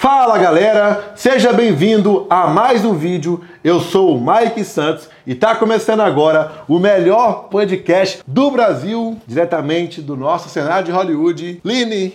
Fala galera, seja bem-vindo a mais um vídeo. Eu sou o Mike Santos e está começando agora o melhor podcast do Brasil, diretamente do nosso cenário de Hollywood. Line,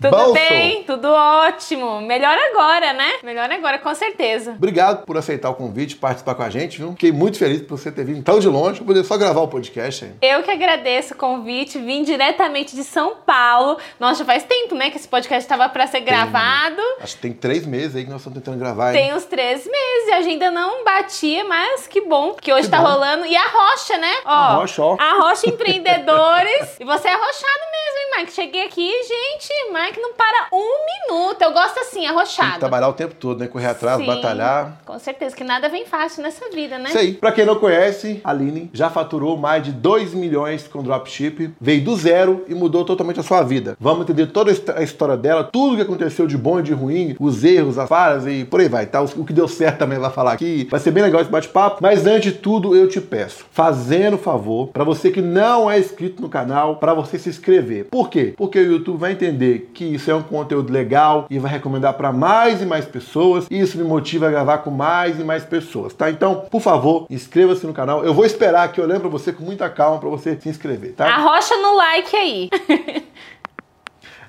tudo Bolso. bem, tudo ótimo. Melhor agora, né? Melhor agora, com certeza. Obrigado por aceitar o convite, participar com a gente, viu? Fiquei muito feliz por você ter vindo tão de longe, poder só gravar o podcast aí. Eu que agradeço o convite, vim diretamente de São Paulo. Nossa, já faz tempo, né, que esse podcast estava para ser gravado. Acho que tem três meses aí que nós estamos tentando gravar. hein? Tem uns três meses, a agenda não batia, mas que bom que hoje tá bom. rolando. E a Rocha, né? Ó, A Rocha, ó. A Rocha Empreendedores. e você é arrochado mesmo, hein, Mike? Cheguei aqui, gente, Mike não para um minuto. Eu gosto assim, Tem que arrochado. trabalhar o tempo todo, né? Correr atrás, Sim, batalhar. Com certeza, que nada vem fácil nessa vida, né? Isso aí. Pra quem não conhece, a Aline já faturou mais de 2 milhões com dropship, veio do zero e mudou totalmente a sua vida. Vamos entender toda a histó- a história dela, tudo o que aconteceu de bom e de ruim, os erros, as falhas e por aí vai, tá? O que deu certo também vai falar aqui. Vai ser bem legal esse bate-papo, mas antes de tudo eu te peço, fazendo favor, pra você que não é inscrito no canal, pra você se inscrever. Por quê? Porque o YouTube vai entender que isso é um conteúdo legal e vai recomendar pra mais e mais pessoas. E isso me motiva a gravar com mais e mais pessoas, tá? Então, por favor, inscreva-se no canal. Eu vou esperar aqui olhando pra você com muita calma pra você se inscrever, tá? Arrocha no like aí.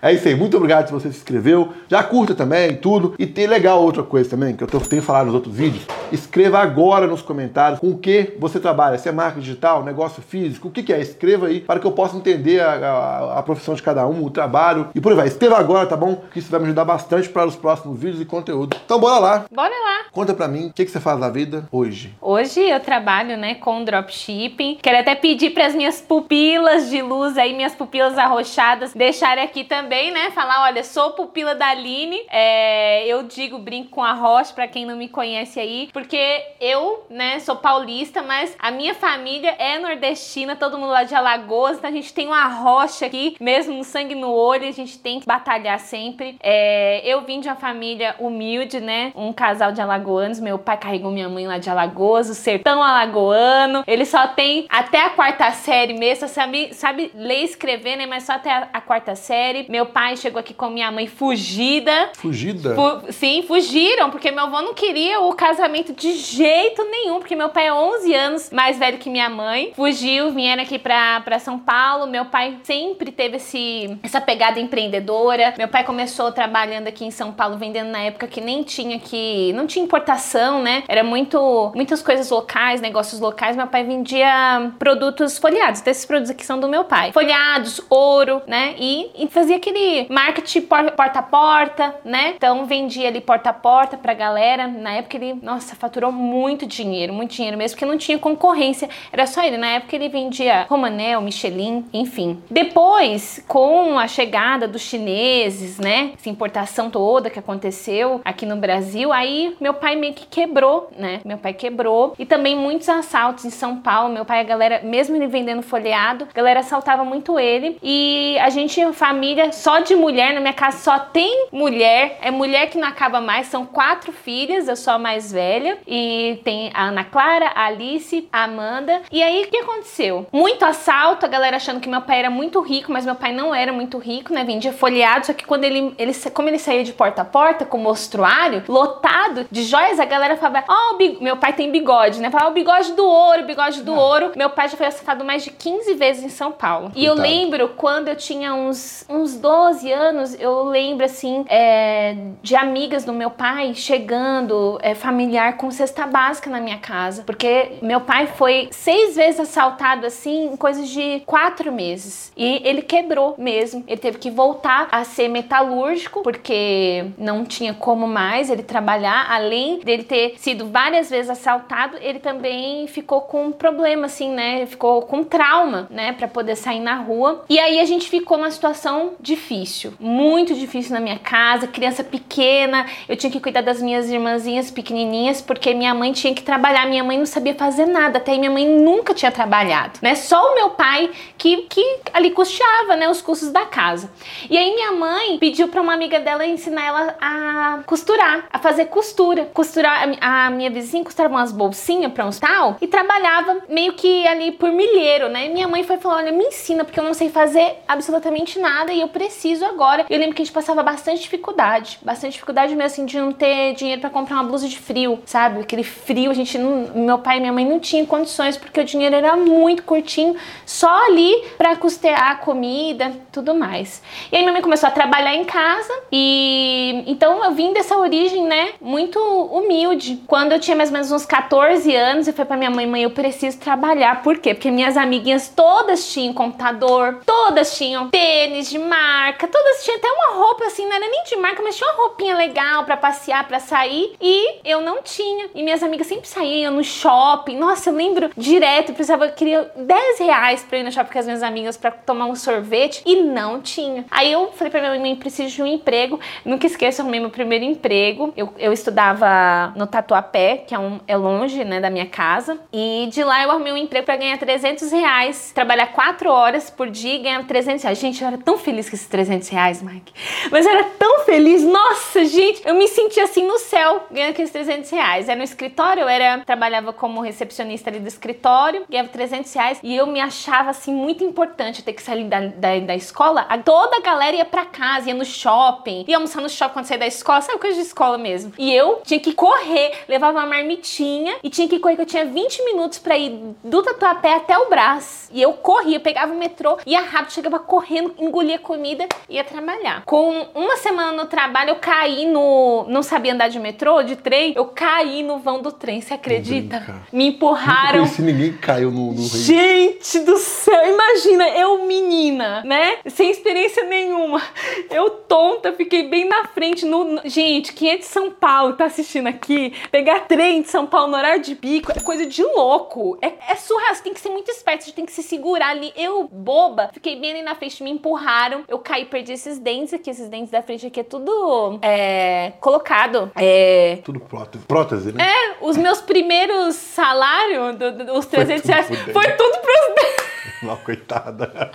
É isso aí, muito obrigado se você se inscreveu. Já curta também, tudo. E tem legal outra coisa também, que eu tenho falado nos outros vídeos. Escreva agora nos comentários com o que você trabalha. Se é marketing digital, negócio físico, o que, que é? Escreva aí para que eu possa entender a, a- a profissão de cada um, o trabalho e por aí vai. Escreva agora, tá bom? Que isso vai me ajudar bastante para os próximos vídeos e conteúdo. Então bora lá. Bora lá. Conta pra mim o que, que você faz na vida hoje. Hoje eu trabalho, né, com dropshipping. Quero até pedir para as minhas pupilas de luz aí, minhas pupilas arrochadas, deixarem aqui também, né, falar, olha, sou pupila da Aline. É, eu digo, brinco com a Rocha para quem não me conhece aí, porque eu, né, sou paulista, mas a minha família é nordestina, todo mundo lá de Alagoas, então a gente tem uma rocha aqui, mesmo sangue no olho, a gente tem que batalhar sempre. É, eu vim de uma família humilde, né, um casal de alagoanos, meu pai carregou minha mãe lá de Alagoas, o sertão alagoano, ele só tem até a quarta série mesmo, sabe, sabe ler e escrever, né, mas só até a, a quarta série. Meu pai chegou aqui com minha mãe fugida, Fugida? Fu- sim, fugiram, porque meu avô não queria o casamento de jeito nenhum, porque meu pai é 11 anos mais velho que minha mãe. Fugiu, vieram aqui pra, pra São Paulo. Meu pai sempre teve esse, essa pegada empreendedora. Meu pai começou trabalhando aqui em São Paulo, vendendo na época que nem tinha que. não tinha importação, né? Era muito. muitas coisas locais, negócios locais. Meu pai vendia produtos folheados. Desses produtos aqui são do meu pai. Folhados, ouro, né? E, e fazia aquele marketing por- porta a porta, né? Então vendia ali porta a porta pra galera. Na época ele, nossa, faturou muito dinheiro, muito dinheiro mesmo, porque não tinha concorrência. Era só ele. Na época ele vendia Romanel, Michelin, enfim. Depois, com a chegada dos chineses, né? Essa importação toda que aconteceu aqui no Brasil, aí meu pai meio que quebrou, né? Meu pai quebrou. E também muitos assaltos em São Paulo. Meu pai, a galera, mesmo ele vendendo folheado, a galera assaltava muito ele. E a gente, família só de mulher, na minha casa só tem mulher. É mulher que não acaba mais. São quatro filhas, eu sou a mais velha. E tem a Ana Clara, a Alice, a Amanda. E aí, o que aconteceu? Muito assalto, a galera achando que meu pai era muito rico, mas meu pai não era muito rico, né? Vendia folheado, só que quando ele, ele como ele saía de porta a porta com o mostruário lotado de joias, a galera falava: Ó, o bi- meu pai tem bigode, né? Falava o bigode do ouro, o bigode do ouro. Meu pai já foi assaltado mais de 15 vezes em São Paulo. E eu lembro quando eu tinha uns, uns 12 anos, eu lembro assim é, de amigas do meu pai chegando, é, familiar, com cesta básica na minha casa. Porque meu pai foi seis vezes assaltado assim em coisas de quatro meses. E ele quebrou mesmo. Ele teve que voltar a ser metalúrgico, porque não tinha como mais ele trabalhar. Além dele ter sido várias vezes assaltado, ele também ficou com um problema, assim, né? Ficou com trauma, né? Pra poder sair na rua. E aí a gente ficou numa situação difícil, muito difícil na minha casa, criança pequena, eu tinha que cuidar das minhas irmãzinhas pequenininhas, porque minha mãe tinha que trabalhar, minha mãe não sabia fazer nada, até aí minha mãe nunca tinha trabalhado, né? Só o meu pai que, que ali custeava, né, os custos da casa. E aí minha mãe pediu para uma amiga dela ensinar ela a costurar, a fazer costura. Costurar, a minha vizinha costurava umas bolsinhas para uns tal e trabalhava meio que ali por milheiro, né? Minha mãe foi falar: "Olha, me ensina, porque eu não sei fazer absolutamente nada e eu preciso agora". Eu lembro que a gente passava bastante dificuldade, bastante dificuldade mesmo assim de não ter dinheiro para comprar uma blusa de frio, sabe? Aquele frio, a gente não, meu pai e minha mãe não tinham condições porque o dinheiro era muito curtinho, só ali para custear a comida, tudo mais. E aí minha mãe começou a trabalhar em casa e então eu vim dessa origem, né, muito humilde. Quando eu tinha mais ou menos uns 14 anos, eu falei para minha mãe, mãe, eu preciso trabalhar. Por quê? Porque minhas amiguinhas todas tinham computador, todas tinham tênis de marca, todas tinham até uma roupa assim, não era nem de marca, mas tinha uma roupinha legal para passear, para sair, e eu não tinha. E minhas amigas sempre saíam no shopping. Nossa, eu lembro direto, precisava, eu queria 10 reais pra ir no shopping com as minhas amigas para tomar um sorvete e não tinha. Aí eu falei pra minha mãe, preciso de um emprego. Nunca esqueço, arrumei meu primeiro emprego. Eu, eu estudava no Tatuapé, que é, um, é longe, né, da minha casa. E de lá eu arrumei um emprego para ganhar 300 reais. Trabalhar 4 horas por dia e ganhar 300 reais. Gente, eu era tão feliz com esses 300 reais, Mike. Mas eu era tão feliz. Nossa, gente, eu me sentia assim no céu, ganhando aqueles 300 reais. Era no escritório, eu era, trabalhava como recepcionista ali do escritório, ganhava 300 reais. E eu me achava assim muito importante ter que sair da, da, da escola. Toda a galera ia pra casa, ia no shopping, ia almoçar no shopping quando saía da escola, sabe coisa de escola mesmo. E eu tinha que correr, levava uma marmitinha e tinha que correr, que eu tinha 20 minutos para ir do Tatuapé até o Brás. E eu corria, pegava o metrô, ia rápido, chegava correndo, engolia comida e ia trabalhar. Com uma semana no trabalho, eu caí no. Não sabia andar de metrô, de trem, eu caí no vão do trem, você acredita? Me empurraram. Se ninguém caiu no, no Gente do céu, imagina, eu menina, né? Sem experiência nenhuma. Eu tonta, fiquei bem na frente. No, gente, quem é de São Paulo tá assistindo aqui, pegar trem de São Paulo no horário de bico é coisa de louco. É, é surreal, você tem que ser muito esperto, você tem que se segurar ali. Eu, boba, fiquei bem ali na frente, me empurraram. Eu caí, perdi esses dentes aqui, esses dentes da frente aqui é tudo é, colocado. É. Tudo prótese, prótese, né? É, os meus primeiros salários, do, do, os 300 foi reais, foi tudo pros dentes. Não, coitada.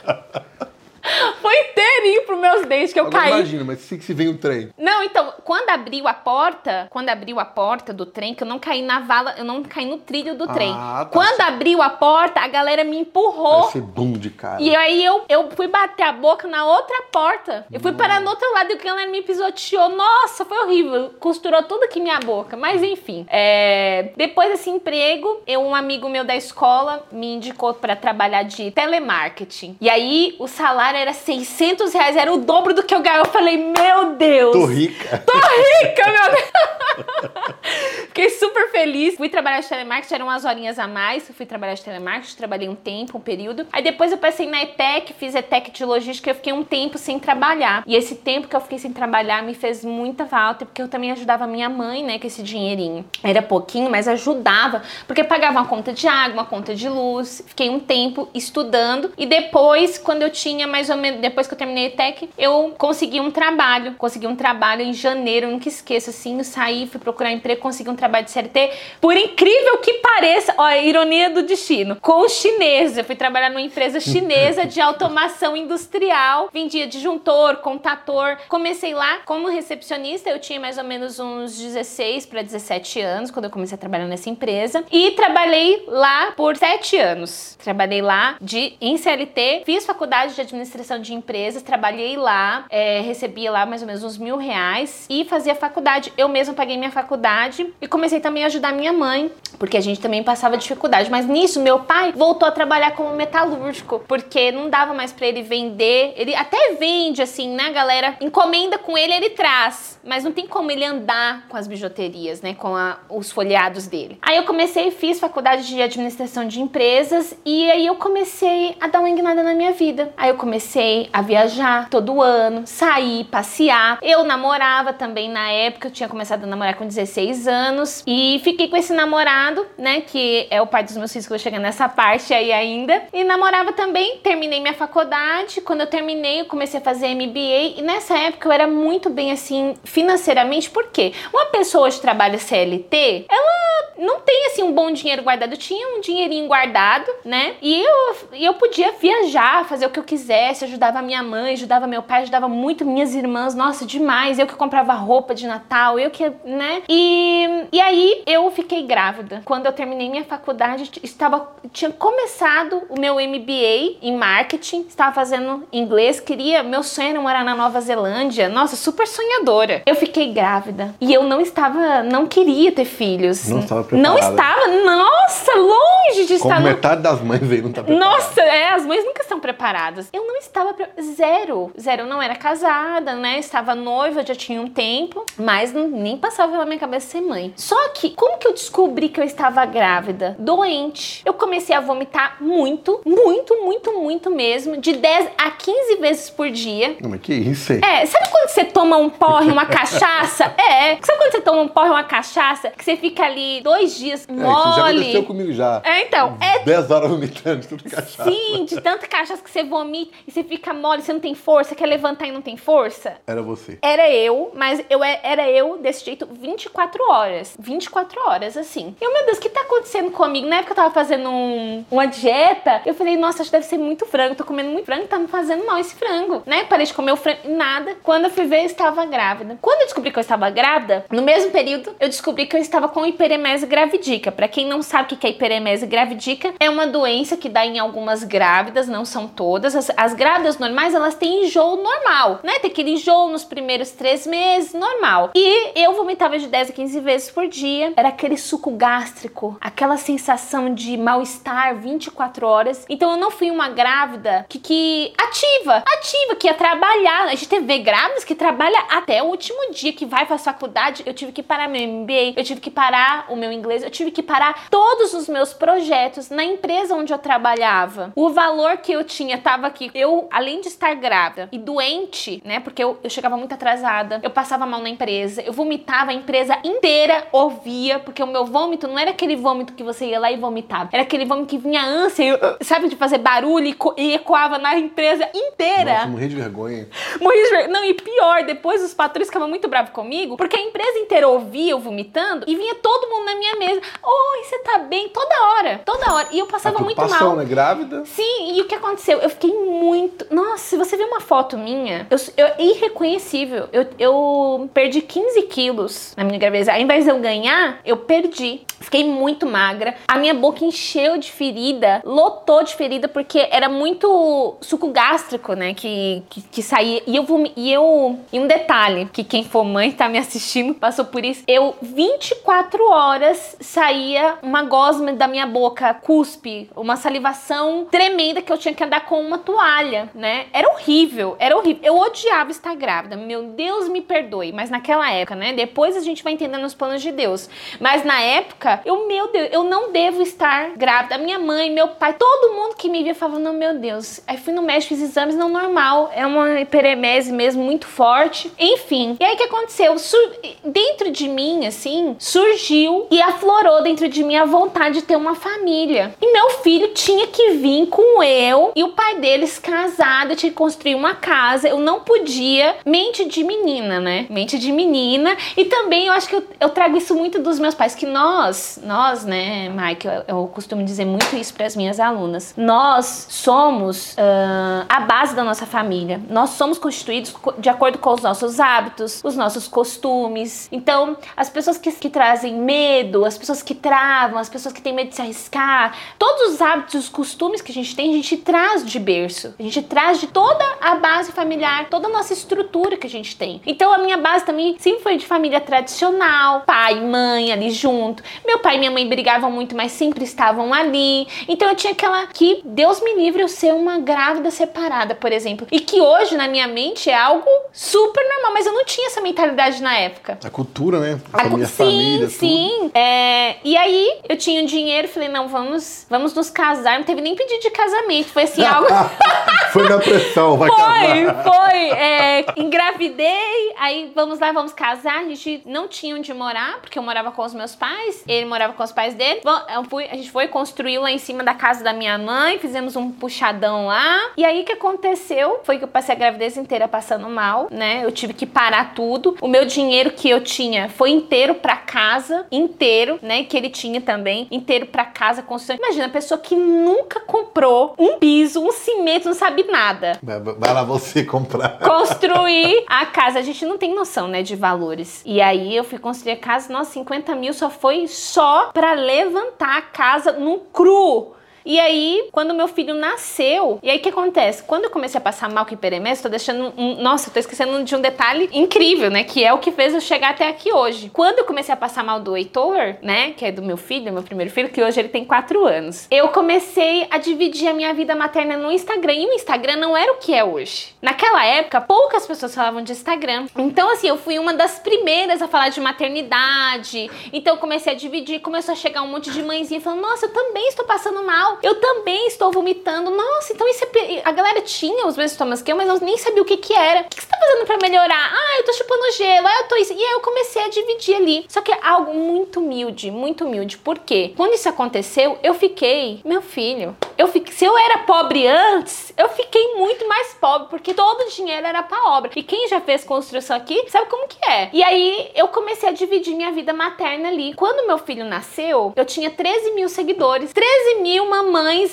Foi inteirinho pros meus dentes que eu Agora caí. Imagina, mas se, se vem um trem. Não, então, quando abriu a porta, quando abriu a porta do trem, que eu não caí na vala, eu não caí no trilho do Ah, trem. tá Quando certo. abriu a porta, a galera me empurrou. Ser bum de cara. E aí eu, eu fui bater a boca na outra porta. Eu fui parar no outro lado e a galera me pisoteou. Nossa, foi horrível. Costurou tudo aqui minha boca. Mas enfim. é, Depois desse emprego, eu, um amigo meu da escola me indicou para trabalhar de telemarketing. E aí o salário era 600 reais, era o dobro do que eu ganhava. Eu falei, meu Deus! Tô rica. Tô rica, meu Deus! Fiquei super feliz. Fui trabalhar de telemarketing, eram umas horinhas a mais. Fui trabalhar de telemarketing, trabalhei um tempo, um período. Aí depois eu passei na ETEC, fiz ETEC de logística eu fiquei um tempo sem trabalhar. E esse tempo que eu fiquei sem trabalhar me fez muita falta, porque eu também ajudava minha mãe, né, com esse dinheirinho. Era pouquinho, mas ajudava, porque pagava uma conta de água, uma conta de luz. Fiquei um tempo estudando e depois, quando eu tinha mais ou menos, depois que eu terminei a ETEC, eu consegui um trabalho. Consegui um trabalho em janeiro, nunca esqueço, assim, eu saí, fui procurar emprego, consegui um trabalho de CLT. Por incrível que pareça, ó, a ironia do destino, com chinês. Eu fui trabalhar numa empresa chinesa de automação industrial, vendia disjuntor, contator. Comecei lá como recepcionista, eu tinha mais ou menos uns 16 para 17 anos quando eu comecei a trabalhar nessa empresa e trabalhei lá por 7 anos. Trabalhei lá de em CLT, fiz faculdade de administração de empresas, trabalhei lá, é, recebia lá mais ou menos uns mil reais e fazia faculdade. Eu mesma paguei minha faculdade e comecei também a ajudar minha mãe, porque a gente também passava dificuldade. Mas nisso, meu pai voltou a trabalhar como metalúrgico, porque não dava mais para ele vender. Ele até vende, assim, né, galera? Encomenda com ele, ele traz, mas não tem como ele andar com as bijuterias, né, com a- os folheados dele. Aí eu comecei, fiz faculdade de administração de empresas e aí eu comecei a dar uma enganada na minha vida. Aí eu comecei a viajar todo ano, sair, passear. Eu namorava também na época, eu tinha começado a namorar com 16 anos e fiquei com esse namorado, né? Que é o pai dos meus filhos, que eu vou chegar nessa parte aí ainda. E namorava também, terminei minha faculdade. Quando eu terminei, eu comecei a fazer MBA. E nessa época eu era muito bem assim, financeiramente. Por quê? Uma pessoa de trabalho CLT, ela não tem assim um bom dinheiro guardado. Eu tinha um dinheirinho guardado, né? E eu, eu podia viajar, fazer o que eu quisesse, ajudava minha mãe, ajudava meu pai, ajudava muito minhas irmãs. Nossa, demais. Eu que comprava roupa de Natal, eu que, né? E, e aí eu fiquei grávida. Quando eu terminei minha faculdade, estava tinha começado o meu MBA em marketing, estava fazendo inglês, queria, meu sonho era morar na Nova Zelândia. Nossa, super sonhadora. Eu fiquei grávida e eu não estava, não queria ter filhos. Não estava preparada. Não estava, nossa, longe de Como estar. no- metade das mães aí não tá preparada. nossa, é, as mães nunca estão preparadas. Eu não estava pre... zero, zero. Eu não era casada, né? Estava noiva, já tinha um tempo, mas não- nem passava pela minha cabeça ser mãe. Só que como que eu descobri que eu estava grávida? Doente. Eu comecei a vomitar muito, muito, muito, muito mesmo, de 10 a 15 vezes por dia. Mas que isso aí? É, sabe quando você toma um porre, uma cachaça? É. Sabe quando você toma um porre, uma cachaça, que você fica ali dois dias É, isso já aconteceu mole? comigo já. É, então, é 10 horas vomitando, tudo cachaça. Sim, de tanta cachaça que você vomita e você fica mole, você não tem força, quer levantar e não tem força. Era você. Era eu, mas eu era eu desse jeito 24 horas. 24 horas, assim. E eu, meu Deus, o que tá acontecendo comigo? Na época eu tava fazendo um- uma dieta, eu falei, nossa, acho que deve ser muito frango. Tô comendo muito frango, tá me fazendo mal esse frango, né? Parei de comer o frango, nada. Quando eu fui ver, eu estava grávida. Quando eu descobri que eu estava grávida, no mesmo período, eu descobri que eu estava com hiperemese gravidica. Pra quem não sabe o que é hiperemese gravidica, é uma doença que dá em algumas grávidas, não são todas. As, as grávidas normais, elas têm enjoo normal, né? Tem aquele enjoo nos primeiros três meses, normal. E eu vomitava de 10 a 15 vezes por dia. Era aquele suco gástrico, aquela sensação de mal-estar 24 horas. Então eu não fui uma grávida que, que ativa, ativa, que ia trabalhar. A gente vê grávidas que trabalha até o último dia, que vai pra faculdade. Eu tive que parar meu MBA, eu tive que parar o meu inglês, eu tive que parar todos os meus projetos na empresa onde eu trabalhava. O valor que eu tinha tava aqui. Eu, além de estar grávida e doente, né? Porque eu, eu chegava muito atrasada, eu passava mal na empresa, eu vomitava, a empresa inteira ouvia, porque o meu vômito não era aquele vômito que você ia lá e vomitava, era aquele vômito que vinha ânsia, eu- sabe, de fazer barulho e, co- e ecoava na empresa inteira. Nossa, morri de vergonha. Morri de ver- Não, e pior, depois os patrões ficavam muito bravos comigo, porque a empresa inteira ouvia eu vomitando e vinha todo mundo na minha mesa. Oi, você tá bem? Toda hora, toda hora. E eu passava muito mal. né? Grávida. Sim, e o que aconteceu? Eu fiquei muito. Nossa, se você ver uma foto minha, eu, eu é irreconhecível. Eu, eu perdi 15 quilos na minha gravidez. Ao invés de eu ganhar, eu perdi. Fiquei muito magra. A minha boca encheu de ferida, lotou de ferida, porque era muito suco gástrico, né? Que, que, que saía. E eu, e eu. E um detalhe, que quem for mãe tá me assistindo, passou por isso. Eu, 24 horas, saía uma gosma da minha boca, cuspe, uma salivação tremenda que eu tinha que andar com uma toalha, né? Era horrível, era horrível. Eu odiava estar grávida. Meu Deus me perdoe, mas naquela época, né? Depois a gente vai entendendo os planos de Deus. Mas na época, eu, meu Deus, eu não devo estar grávida. Minha mãe, meu pai, todo mundo que me via falava, não, meu Deus. Aí fui no médico, fiz exames, não normal. É uma hiperemese mesmo, muito forte. Enfim. E aí o que aconteceu? Sur- Dentro de mim, assim, surgiu e aflorou dentro de mim a vontade de ter uma família. E meu filho tinha que vir com eu e o pai deles casado, tinha que construir uma casa. Eu não podia. Mente de menina, né? Mente de menina. E também eu acho que eu, eu trago isso muito dos meus pais, que nós, nós, né, Mike, eu, eu costumo dizer muito isso para as minhas alunas. Nós somos ah, a base da nossa família. Nós somos constituídos co- de acordo com os nossos hábitos, os nossos costumes. Então, as pessoas que, que trazem medo, as pessoas que travam, as pessoas que têm medo de se arriscar, todos os hábitos, os costumes que a gente tem, a gente traz de berço. A gente traz de toda a base familiar, toda a nossa estrutura que a gente tem. Então, a minha base também sempre foi de família tradicional, pai, mãe ali junto. Meu pai e minha mãe brigavam muito, mas sempre estavam ali. Então, eu tinha aquela que Deus me livre eu ser uma grávida separada, por exemplo. E que hoje, na minha mente, é algo super normal, mas eu não tinha essa mentalidade na época. A cultura, né? A A minha sim, família, sim. É, e aí eu tinha um dinheiro, falei, não, vamos, vamos nos casar. Não teve nem pedido de casamento. Foi assim, algo. Foi na pressão, vai Foi, casar. foi. É, engravidei, aí vamos lá, vamos casar. A gente não tinha onde morar, porque eu morava com os meus pais, ele morava com os pais dele. Eu fui, a gente foi construir lá em cima da casa da minha mãe, fizemos um puxadão lá. E aí o que aconteceu foi que eu passei a gravidez inteira passando mal, né? Eu tive que parar tudo. O meu dinheiro que eu tinha foi inteiro para casa, inteiro, né? Que ele tinha também, inteiro para casa, construção. Imagina, a pessoa que nunca comprou um piso, um cimento, não sabe nada. Vai lá você comprar. Construir a casa. A gente não tem noção, né, de valores. E aí eu fui construir a casa, nossa, 50 mil só foi só para levantar a casa no cru. E aí, quando meu filho nasceu, e aí o que acontece? Quando eu comecei a passar mal com hiperemese, tô deixando um. Nossa, tô esquecendo de um detalhe incrível, né? Que é o que fez eu chegar até aqui hoje. Quando eu comecei a passar mal do Heitor, né? Que é do meu filho, meu primeiro filho, que hoje ele tem 4 anos. Eu comecei a dividir a minha vida materna no Instagram. E o Instagram não era o que é hoje. Naquela época, poucas pessoas falavam de Instagram. Então, assim, eu fui uma das primeiras a falar de maternidade. Então, eu comecei a dividir. Começou a chegar um monte de mãezinha falando: Nossa, eu também estou passando mal eu também estou vomitando. Nossa, então isso é... A galera tinha os mesmos sintomas que eu, mas eu nem sabia o que que era. O que você tá fazendo pra melhorar? Ah, eu tô chupando gelo, ah, eu tô isso. E aí eu comecei a dividir ali. Só que é algo muito humilde, muito humilde. Por quê? Quando isso aconteceu, eu fiquei, meu filho, eu fiquei, se eu era pobre antes, eu fiquei muito mais pobre, porque todo o dinheiro era pra obra. E quem já fez construção aqui, sabe como que é. E aí eu comecei a dividir minha vida materna ali. Quando meu filho nasceu, eu tinha 13 mil seguidores. 13 mil mamães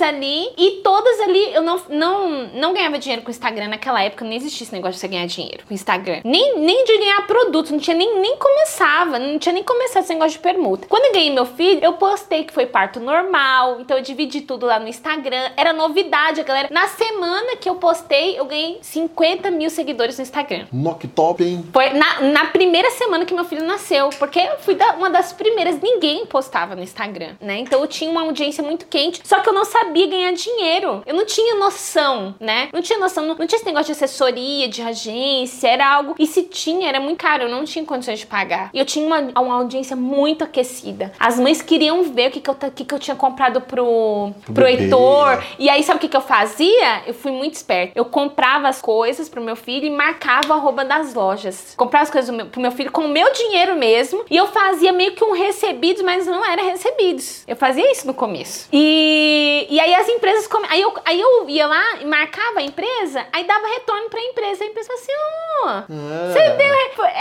ali e todas ali, eu não, não, não ganhava dinheiro com o Instagram naquela época, não existia esse negócio de você ganhar dinheiro com o Instagram. Nem, nem de ganhar produtos, não tinha nem, nem começava, não tinha nem começado esse negócio de permuta. Quando eu ganhei meu filho, eu postei que foi parto normal, então eu dividi tudo lá no Instagram, era novidade, a galera. Na semana que eu postei, eu ganhei 50 mil seguidores no Instagram. No que top, hein? Foi na, na primeira semana que meu filho nasceu, porque eu fui da, uma das primeiras, ninguém postava no Instagram, né? Então eu tinha uma audiência muito quente, só que eu não sabia ganhar dinheiro. Eu não tinha noção, né? Não tinha noção, não, não tinha esse negócio de assessoria, de agência, era algo. E se tinha, era muito caro, eu não tinha condições de pagar. E eu tinha uma, uma audiência muito aquecida. As mães queriam ver o que, que, eu, que, que eu tinha comprado pro, pro Heitor. E aí, sabe o que, que eu fazia? Eu fui muito esperta. Eu comprava as coisas pro meu filho e marcava a roupa das lojas. Comprava as coisas meu, pro meu filho com o meu dinheiro mesmo. E eu fazia meio que um recebidos, mas não era recebidos. Eu fazia isso no começo. E e, aí as empresas. Come... Aí, eu, aí eu ia lá e marcava a empresa, aí dava retorno pra empresa. A empresa assim: ó, oh, é. você deu.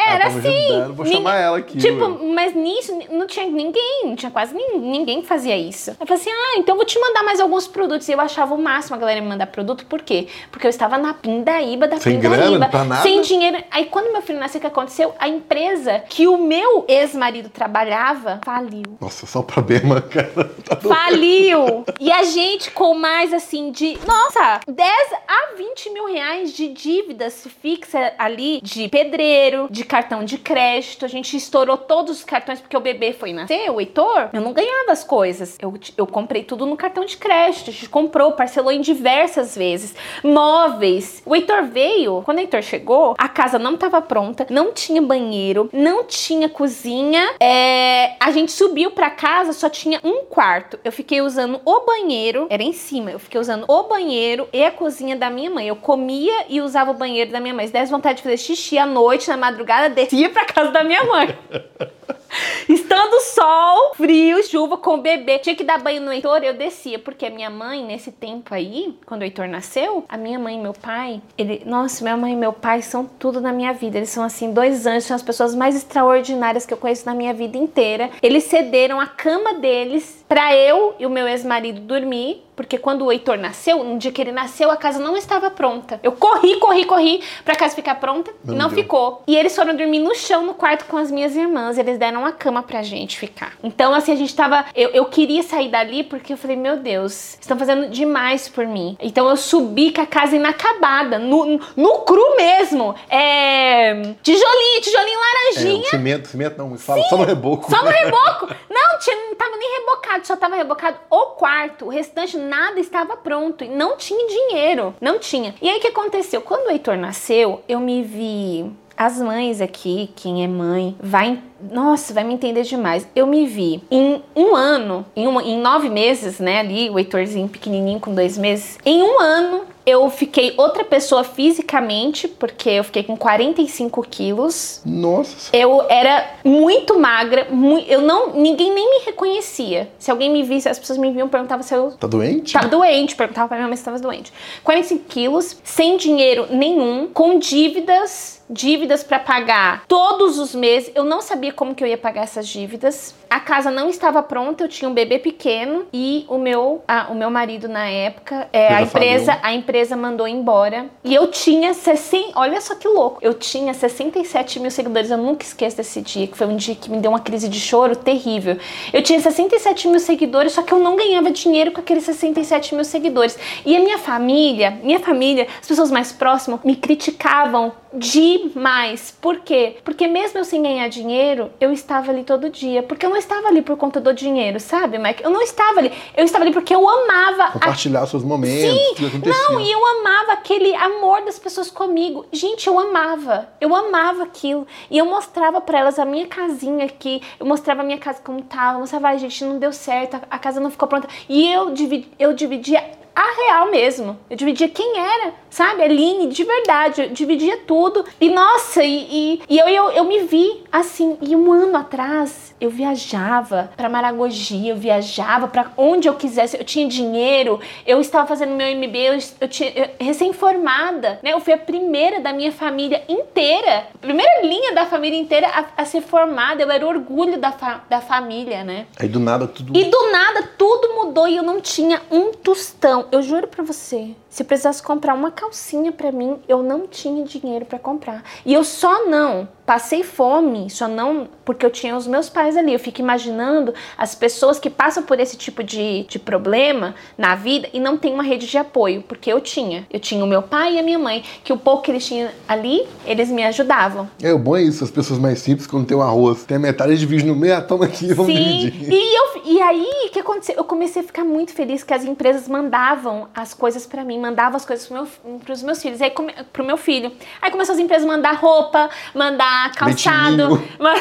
Era ah, assim. Ajudando, vou chamar ela aqui. Tipo, mas nisso não tinha ninguém, não tinha quase ninguém que fazia isso. Eu falei assim: ah, então vou te mandar mais alguns produtos. E eu achava o máximo a galera me mandar produto, por quê? Porque eu estava na pindaíba da sem pindaíba. Grana, nada. Sem dinheiro. Aí quando meu filho nasceu, o que aconteceu? A empresa que o meu ex-marido trabalhava faliu. Nossa, só problema, cara. Tá faliu! E a gente com mais assim de, nossa, 10 a 20 mil reais de dívidas fixa ali de pedreiro, de cartão de crédito. A gente estourou todos os cartões porque o bebê foi nascer, o Heitor. Eu não ganhava as coisas. Eu, eu comprei tudo no cartão de crédito. A gente comprou, parcelou em diversas vezes. Móveis. O Heitor veio, quando o Heitor chegou, a casa não estava pronta, não tinha banheiro, não tinha cozinha. É, a gente subiu para casa, só tinha um quarto. Eu fiquei usando o banheiro, era em cima, eu fiquei usando o banheiro e a cozinha da minha mãe. Eu comia e usava o banheiro da minha mãe. Se desse vontade de fazer xixi à noite, na madrugada, descia pra casa da minha mãe. Estando sol, frio, chuva com o bebê, tinha que dar banho no Heitor, eu descia, porque a minha mãe, nesse tempo aí, quando o Heitor nasceu, a minha mãe e meu pai, ele, nossa, minha mãe e meu pai são tudo na minha vida. Eles são assim, dois anjos, são as pessoas mais extraordinárias que eu conheço na minha vida inteira. Eles cederam a cama deles para eu e o meu ex-marido dormir porque quando o Heitor nasceu, no dia que ele nasceu, a casa não estava pronta. Eu corri, corri, corri pra casa ficar pronta Meu e não Deus. ficou. E eles foram dormir no chão, no quarto com as minhas irmãs. Eles deram uma cama pra gente ficar. Então, assim, a gente tava. Eu, eu queria sair dali porque eu falei, meu Deus, estão fazendo demais por mim. Então eu subi com a casa inacabada, no, no cru mesmo. É. Tijolinho, tijolinho laranjinha. É, cimento, cimento não, fala, só no reboco. Só no reboco. Não, tinha, não tava nem rebocado, só tava rebocado o quarto. O restante nada estava pronto e não tinha dinheiro, não tinha. E aí o que aconteceu? Quando o Heitor nasceu, eu me vi as mães aqui, quem é mãe, vai. Nossa, vai me entender demais. Eu me vi em um ano, em, uma, em nove meses, né? Ali, o Heitorzinho pequenininho com dois meses. Em um ano, eu fiquei outra pessoa fisicamente, porque eu fiquei com 45 quilos. Nossa. Eu era muito magra, eu não, ninguém nem me reconhecia. Se alguém me visse, as pessoas me viam perguntavam se eu Tá doente? Tava doente, perguntava pra minha mãe se tava doente. 45 quilos, sem dinheiro nenhum, com dívidas, dívidas pra pagar todos os meses. Eu não sabia como que eu ia pagar essas dívidas. A casa não estava pronta, eu tinha um bebê pequeno e o meu, ah, o meu marido na época, é, a Empresa faliu. a empresa mandou embora. E eu tinha 60, olha só que louco, eu tinha 67 mil seguidores. Eu nunca esqueço desse dia, que foi um dia que me deu uma crise de choro terrível. Eu tinha 67 mil seguidores, só que eu não ganhava dinheiro com aqueles 67 mil seguidores. E a minha família, minha família, as pessoas mais próximas, me criticavam demais. Por quê? Porque mesmo eu sem ganhar dinheiro, eu estava ali todo dia. Porque eu não estava ali por conta do dinheiro, sabe, Mike? Eu não estava ali. Eu estava ali porque eu amava a Compartilhar seus momentos, acontecia. não, e eu amava aquele amor das pessoas comigo. Gente, eu amava. Eu amava aquilo. E eu mostrava pra elas a minha casinha aqui. Eu mostrava a minha casa como tava. Eu mostrava, ai, gente, não deu certo. a- A casa não ficou pronta. E eu, dividi, eu dividia a real mesmo. Eu dividia quem era, sabe? A Aline, de verdade. Eu dividia tudo. E nossa, e, e, e eu, eu, eu me vi assim. E um ano atrás, eu viajava pra Maragogi, eu viajava pra onde eu quisesse. Eu tinha dinheiro, eu estava fazendo meu MBA, eu, eu tinha recém-formada, né? Eu fui a primeira da minha família inteira, a primeira linha da família inteira a, a ser formada. Eu era orgulho da, fa- da família, né? Aí do nada tudo. E do nada tudo mudou e eu não tinha um tostão. Eu juro pra você, se eu precisasse comprar uma calcinha pra mim, eu não tinha dinheiro pra comprar. E eu só não passei fome, só não porque eu tinha os meus pais ali. Eu fico imaginando as pessoas que passam por esse tipo de, de problema na vida e não tem uma rede de apoio, porque eu tinha. Eu tinha o meu pai e a minha mãe, que o pouco que eles tinham ali, eles me ajudavam. É, o bom é isso, as pessoas mais simples, quando tem um arroz, tem a metade divide no meio, ah, toma aqui, vamos Sim, dividir. e, eu, e aí o que aconteceu? Eu comecei a ficar muito feliz que as empresas mandavam as coisas pra mim, mandavam as coisas pro meu, pros meus filhos, aí come, pro meu filho. Aí começou as empresas a mandar roupa, mandar calçado. Ma-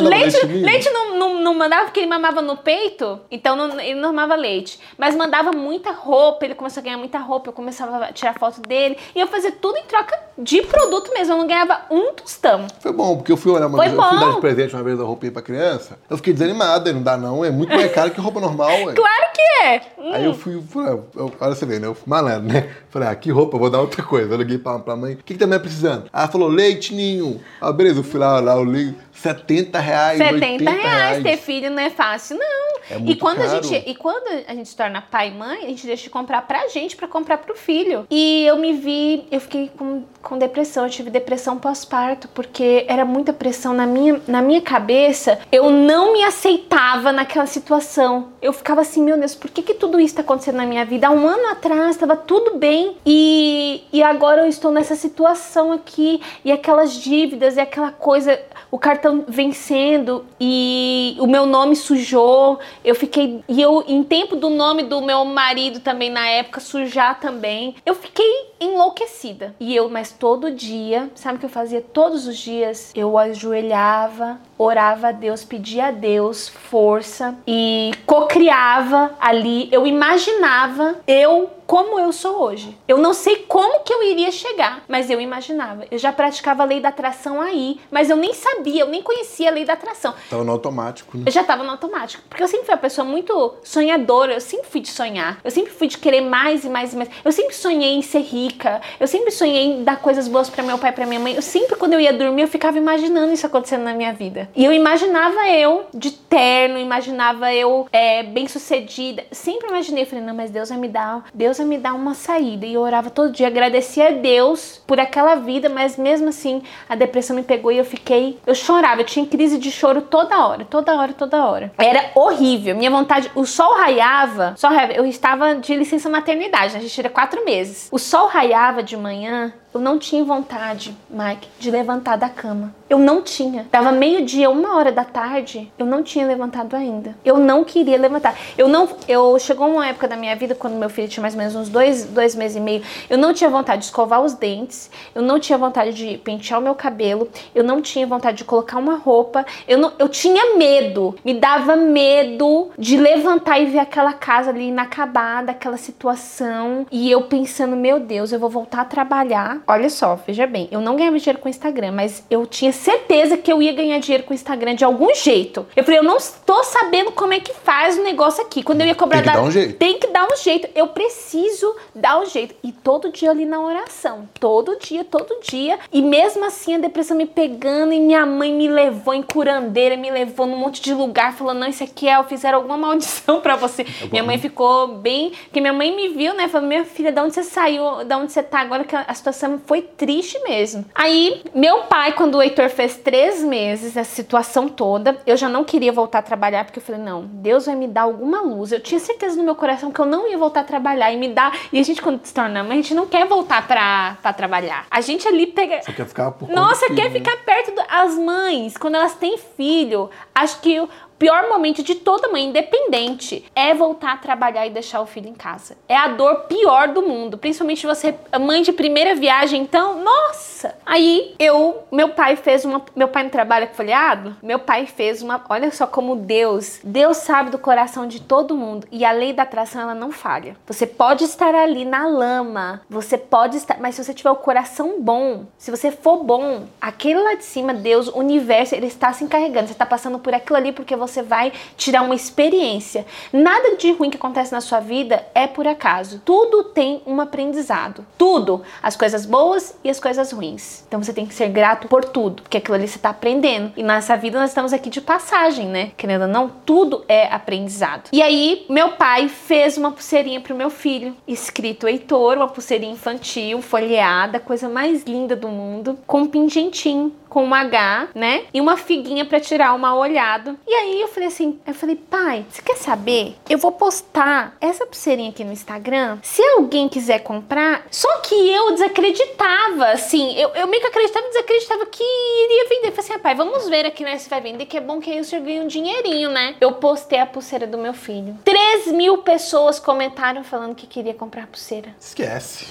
leite leitinho. leite não, não, não mandava porque ele mamava no peito, então não, ele não mamava leite. Mas mandava muita roupa, ele começou a ganhar muita roupa, eu começava a tirar foto dele. E eu fazia tudo em troca de produto mesmo, eu não ganhava um tostão. Foi bom, porque eu fui olhar uma Foi vez, eu fui bom. dar de presente uma vez a roupinha pra criança, eu fiquei desanimado, aí não dá não, é muito mais caro que roupa normal, ué. Claro que é! Hum. Aí eu fui, fui eu, olha você vê, né? Eu fui malandro, né? Falei, ah, que roupa, vou dar outra coisa. Eu liguei pra, pra mãe, o que, que também é precisando? Ela falou, leite ninho. Ah, beleza, eu fui lá, lá, eu li 70 reais, 70 80 reais ter filho não é fácil, não. É e muito quando a caro. gente e quando a gente se torna pai e mãe, a gente deixa de comprar pra gente pra comprar pro filho. E eu me vi, eu fiquei com, com depressão, eu tive depressão pós-parto porque era muita pressão na minha na minha cabeça. Eu não me aceitava naquela situação. Eu ficava assim, meu Deus, por que que tudo isso tá acontecendo na minha vida? Há um ano atrás tava tudo bem e e agora eu estou nessa situação aqui e aquelas dívidas e aquela coisa, o cartão vencendo e o meu nome sujou. Eu fiquei. E eu, em tempo do nome do meu marido também na época, sujar também. Eu fiquei enlouquecida. E eu, mas todo dia, sabe o que eu fazia todos os dias? Eu ajoelhava, orava a Deus, pedia a Deus força e cocriava ali. Eu imaginava eu como eu sou hoje. Eu não sei como que eu iria chegar, mas eu imaginava. Eu já praticava a lei da atração aí, mas eu nem sabia, eu nem conhecia a lei da atração. Tava no automático, né? Eu já tava no automático. Porque eu sempre fui uma pessoa muito sonhadora. Eu sempre fui de sonhar. Eu sempre fui de querer mais e mais e mais. Eu sempre sonhei em ser rica. Eu sempre sonhei em dar coisas boas pra meu pai e pra minha mãe. Eu sempre, quando eu ia dormir, eu ficava imaginando isso acontecendo na minha vida. E eu imaginava eu de terno, imaginava eu é, bem sucedida. Sempre imaginei. Falei, não, mas Deus vai me dar. Deus vai me dar uma saída. E eu orava todo dia, agradecia a Deus por aquela vida, mas mesmo assim, a depressão me pegou e eu fiquei. Eu chorava, eu tinha crise de choro toda hora, toda hora, toda hora. Era horrível. Minha vontade. O sol raiava. Sol raiava. Eu estava de licença maternidade, a gente tira quatro meses. O sol raiava de manhã Eu não tinha vontade, Mike, de levantar da cama. Eu não tinha. Dava meio-dia, uma hora da tarde, eu não tinha levantado ainda. Eu não queria levantar. Eu não. Eu chegou uma época da minha vida, quando meu filho tinha mais ou menos uns dois, dois meses e meio, eu não tinha vontade de escovar os dentes, eu não tinha vontade de pentear o meu cabelo, eu não tinha vontade de colocar uma roupa, eu, não, eu tinha medo, me dava medo de levantar e ver aquela casa ali inacabada, aquela situação, e eu pensando, meu Deus, eu vou voltar a trabalhar. Olha só, veja bem, eu não ganhava dinheiro com o Instagram, mas eu tinha certeza que eu ia ganhar dinheiro com o Instagram de algum jeito. Eu falei, eu não estou sabendo como é que faz o negócio aqui. Quando eu ia cobrar Tem que dar um jeito. Tem que dar um jeito. Eu preciso dar um jeito. E todo dia ali na oração. Todo dia, todo dia. E mesmo assim a depressão me pegando e minha mãe me levou em curandeira, me levou num monte de lugar, falando: não, isso aqui é, eu fizeram alguma maldição pra você. minha mãe ficou bem. Porque minha mãe me viu, né? Falou: minha filha, de onde você saiu? De onde você tá agora? Que a situação foi triste mesmo. Aí, meu pai, quando o Heitor fez três meses, situação toda, eu já não queria voltar a trabalhar, porque eu falei: não, Deus vai me dar alguma luz. Eu tinha certeza no meu coração que eu não ia voltar a trabalhar e me dar. E a gente, quando se torna mãe, a gente não quer voltar pra, pra trabalhar. A gente ali pega. Só quer ficar por Nossa, quer filho, né? ficar perto das mães, quando elas têm filho. Acho que pior momento de toda mãe, independente, é voltar a trabalhar e deixar o filho em casa. É a dor pior do mundo, principalmente você, mãe de primeira viagem, então, nossa. Aí eu, meu pai fez uma, meu pai não trabalha com folheado, meu pai fez uma, olha só como Deus, Deus sabe do coração de todo mundo e a lei da atração ela não falha. Você pode estar ali na lama, você pode estar, mas se você tiver o coração bom, se você for bom, aquele lá de cima, Deus, o universo, ele está se encarregando. Você está passando por aquilo ali porque você vai tirar uma experiência. Nada de ruim que acontece na sua vida é por acaso. Tudo tem um aprendizado. Tudo. As coisas boas e as coisas ruins. Então você tem que ser grato por tudo, porque aquilo ali você está aprendendo. E nessa vida nós estamos aqui de passagem, né? Querendo ou não, tudo é aprendizado. E aí, meu pai fez uma pulseirinha pro meu filho, escrito Heitor, uma pulseirinha infantil, folheada, coisa mais linda do mundo, com um pingentinho com um H, né? E uma figuinha para tirar o mal olhado. E aí eu falei assim, eu falei, pai, você quer saber? Eu vou postar essa pulseirinha aqui no Instagram. Se alguém quiser comprar, só que eu desacreditava, assim, eu, eu meio que acreditava desacreditava que iria vender. Eu falei assim, ah, pai, vamos ver aqui, né, se vai vender, que é bom que aí o senhor ganha um dinheirinho, né? Eu postei a pulseira do meu filho. 3 mil pessoas comentaram falando que queria comprar a pulseira. Esquece.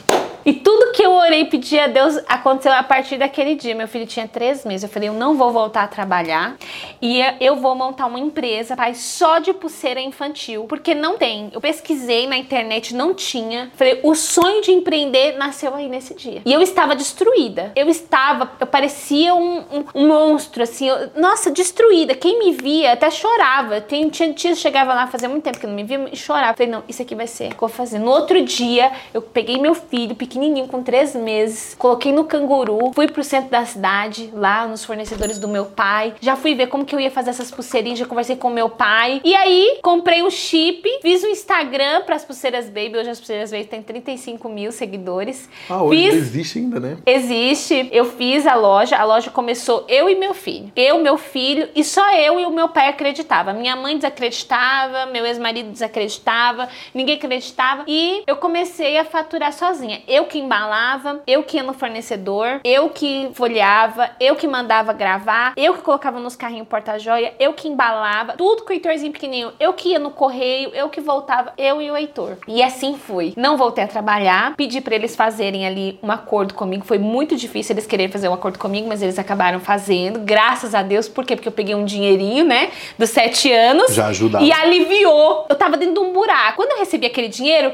E tudo que eu orei e pedi a Deus aconteceu a partir daquele dia. Meu filho tinha três meses. Eu falei, eu não vou voltar a trabalhar e eu vou montar uma empresa, pai, só de pulseira infantil, porque não tem. Eu pesquisei na internet, não tinha. Falei, o sonho de empreender nasceu aí nesse dia. E eu estava destruída. Eu estava, eu parecia um, um, um monstro, assim. eu- nossa, destruída. Quem me via até chorava. Tem, tinha que chegava lá, fazia muito tempo que não me via e chorava. Falei, não, isso aqui vai ser vou fazer. No outro dia, eu peguei meu filho, pequenininho, com três meses, coloquei no canguru, fui pro centro da cidade, lá nos fornecedores do meu pai. Já fui ver como que eu ia fazer essas pulseirinhas, já conversei com meu pai. E aí, comprei um chip, fiz um Instagram pras pulseiras Baby. Hoje as pulseiras Baby tem 35 mil seguidores. Ah, hoje fiz existe ainda, né? Existe. Eu fiz a loja. A loja começou eu e meu filho. Eu, meu filho e só eu e o meu pai acreditava. Minha mãe desacreditava, meu ex-marido desacreditava, ninguém acreditava e eu comecei a faturar sozinha. Eu que embalava, eu que ia no fornecedor, eu que folheava, eu que mandava gravar, eu que colocava nos carrinhos porta-joia, eu que embalava, tudo com o Heitorzinho pequenininho. Eu que ia no correio, eu que voltava, eu e o Heitor. E assim fui. Não voltei a trabalhar, pedi pra eles fazerem ali um acordo comigo. Foi muito difícil eles quererem fazer um acordo comigo, mas eles acabaram fazendo. Graças a Deus. Por quê? Porque eu peguei um dinheirinho, né? Dos sete anos. Já ajudava. E aliviou. Eu tava dentro de um buraco. Quando eu recebi aquele dinheiro,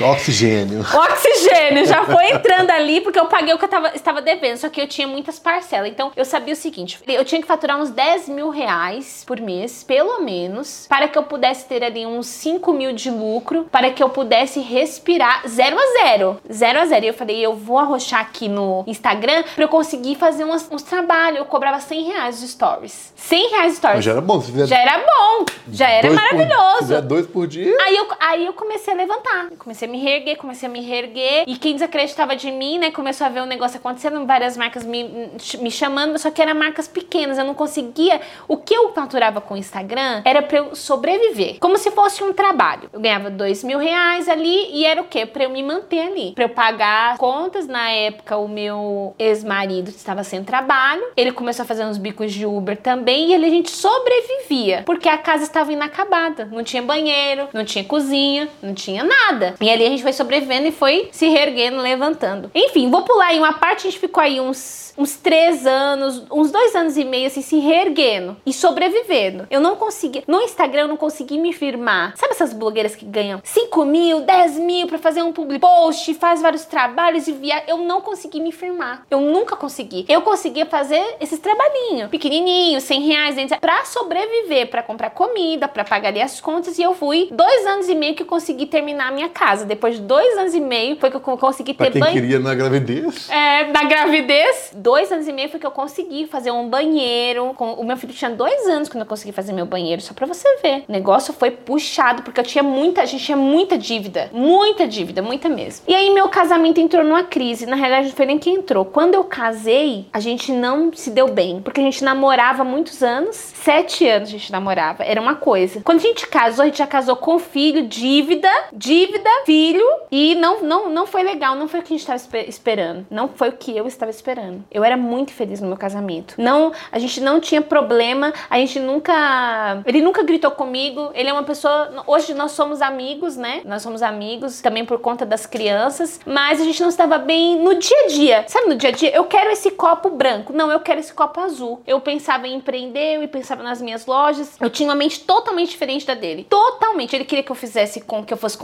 Oxigênio. oxigênio já foi entrando ali porque eu paguei o que eu tava, estava devendo, só que eu tinha muitas parcelas. Então eu sabia o seguinte: eu tinha que faturar uns 10 mil reais por mês, pelo menos, para que eu pudesse ter ali uns 5 mil de lucro, para que eu pudesse respirar zero a zero. Zero a zero. E eu falei, eu vou arrochar aqui no Instagram pra eu conseguir fazer uns, uns trabalhos. Eu cobrava 100 reais de stories. 100 reais de stories. Mas já era bom. Se fizer Já era bom, já era dois por- maravilhoso. fizer dois por dia. Aí eu, aí eu comecei a levantar. Comecei a me reerguer, comecei a me reerguer. E quem desacreditava de mim, né, começou a ver o negócio acontecendo, várias marcas me, me chamando, só que eram marcas pequenas, eu não conseguia. O que eu faturava com o Instagram era pra eu sobreviver, como se fosse um trabalho. Eu ganhava dois mil reais ali e era o quê? Pra eu me manter ali, pra eu pagar contas. Na época, o meu ex-marido estava sem trabalho, ele começou a fazer uns bicos de Uber também e a gente sobrevivia, porque a casa estava inacabada, não tinha banheiro, não tinha cozinha, não tinha nada. E ali a gente foi sobrevivendo e foi se reerguendo, levantando. Enfim, vou pular aí uma parte, a gente ficou aí uns, uns três anos, uns dois anos e meio, assim, se reerguendo e sobrevivendo. Eu não consegui, no Instagram eu não consegui me firmar. Sabe essas blogueiras que ganham 5 mil, 10 mil pra fazer um public post, faz vários trabalhos e via. Eu não consegui me firmar. Eu nunca consegui. Eu conseguia fazer esses trabalhinhos, pequenininhos, 100 reais, pra sobreviver, pra comprar comida, pra pagar as contas. E eu fui dois anos e meio que consegui terminar a minha casa. Depois de dois anos e meio foi que eu consegui ter Pra quem banho. queria na gravidez. É, da gravidez, dois anos e meio foi que eu consegui fazer um banheiro. Com- O meu filho tinha dois anos quando eu consegui fazer meu banheiro, só pra você ver. O negócio foi puxado, porque eu tinha muita, a gente tinha muita dívida. Muita dívida, muita mesmo. E aí meu casamento entrou numa crise. Na realidade, não foi nem que entrou. Quando eu casei, a gente não se deu bem, porque a gente namorava há muitos anos. Sete anos a gente namorava. Era uma coisa. Quando a gente casou, a gente já casou com filho, dívida, dívida, filho. E não, não, não foi legal, não foi o que a gente estava espe- esperando. Não foi o que eu estava esperando. Eu era muito feliz no meu casamento. Não, a gente não tinha problema, a gente nunca. Ele nunca gritou comigo. Ele é uma pessoa. Hoje nós somos amigos, né? Nós somos amigos também por conta das crianças. Mas a gente não estava bem no dia a dia. Sabe, no dia a dia? Eu quero esse copo branco. Não, eu quero esse copo azul. Eu pensava em empreender, eu pensava nas minhas lojas. Eu tinha uma mente totalmente diferente da dele. Totalmente. Ele queria que eu fizesse com que eu fosse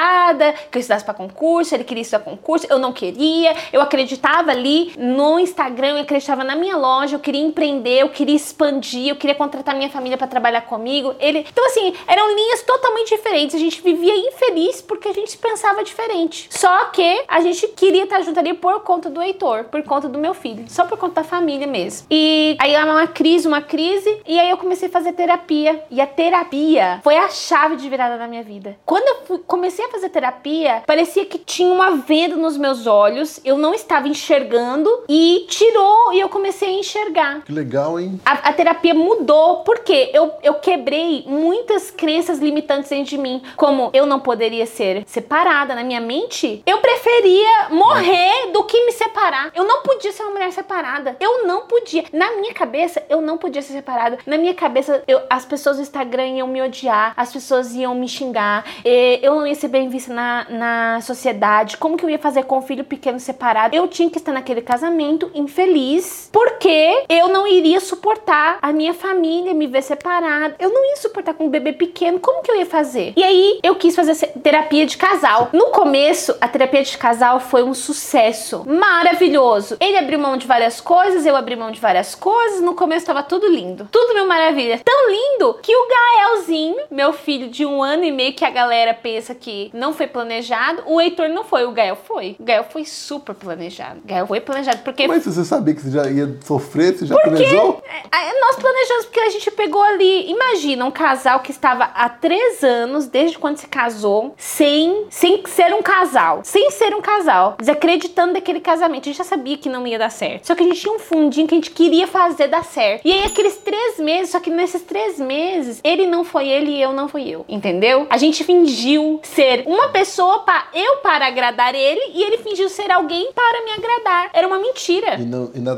concursada, que eu estudasse pra concurso, ele queria estudar concurso, eu não queria. Eu acreditava ali no Instagram, eu acreditava na minha loja, eu queria empreender, eu queria expandir, eu queria contratar minha família pra trabalhar comigo. Ele, então assim, eram linhas totalmente diferentes. A gente vivia infeliz porque a gente pensava diferente. Só que a gente queria estar junto ali por conta do Heitor, por conta do meu filho, só por conta da família mesmo. E aí é uma crise, uma crise, e aí eu comecei a fazer terapia. E a terapia foi a chave de virada na minha vida. Quando eu comecei a fazer terapia, parecia que tinha uma venda nos meus olhos, eu não estava enxergando e tirou e eu comecei a enxergar. Que legal, hein? A, a terapia mudou porque eu, eu quebrei muitas crenças limitantes dentro de mim, como eu não poderia ser separada na minha mente. Eu preferia morrer do que me separar. Eu não podia ser uma mulher separada. Eu não podia. Na minha cabeça, eu não podia ser separada. Na minha cabeça, eu- as pessoas do Instagram iam me odiar, as pessoas iam me xingar, eh, eu não ia ser bem vista na, na sociedade. Como que eu ia fazer com o filho pequeno separado? Eu tinha que estar naquele casamento infeliz, porque eu não iria suportar a minha família me ver separada. Eu não ia suportar com um bebê pequeno. Como que eu ia fazer? E aí eu quis fazer terapia de casal. No começo, a terapia de casal foi um sucesso maravilhoso. Ele abriu mão de várias coisas, eu abri mão de várias coisas. No começo tava tudo lindo. Tudo mil maravilha. Tão lindo que o Gaelzinho, meu filho de um ano e meio, que a galera pensa que não foi planejado, o Heitor não foi, o Gael foi. O Gael foi super planejado. O Gael foi planejado porque Mas você sabia que você já ia sofrer, você já planejou? Aí Nós planejamos porque a gente pegou ali. Imagina um casal que estava há três anos, desde quando se casou, sem, sem ser um casal. Sem ser um casal. Desacreditando daquele casamento. A gente já sabia que não ia dar certo. Só que a gente tinha um fundinho que a gente queria fazer dar certo. E aí, aqueles três meses, só que nesses três meses, ele não foi ele e eu não fui eu. Entendeu? A gente fingiu ser uma pessoa para eu para agradar ele e ele fingiu ser alguém para me agradar. Era uma mentira. E, não- e na,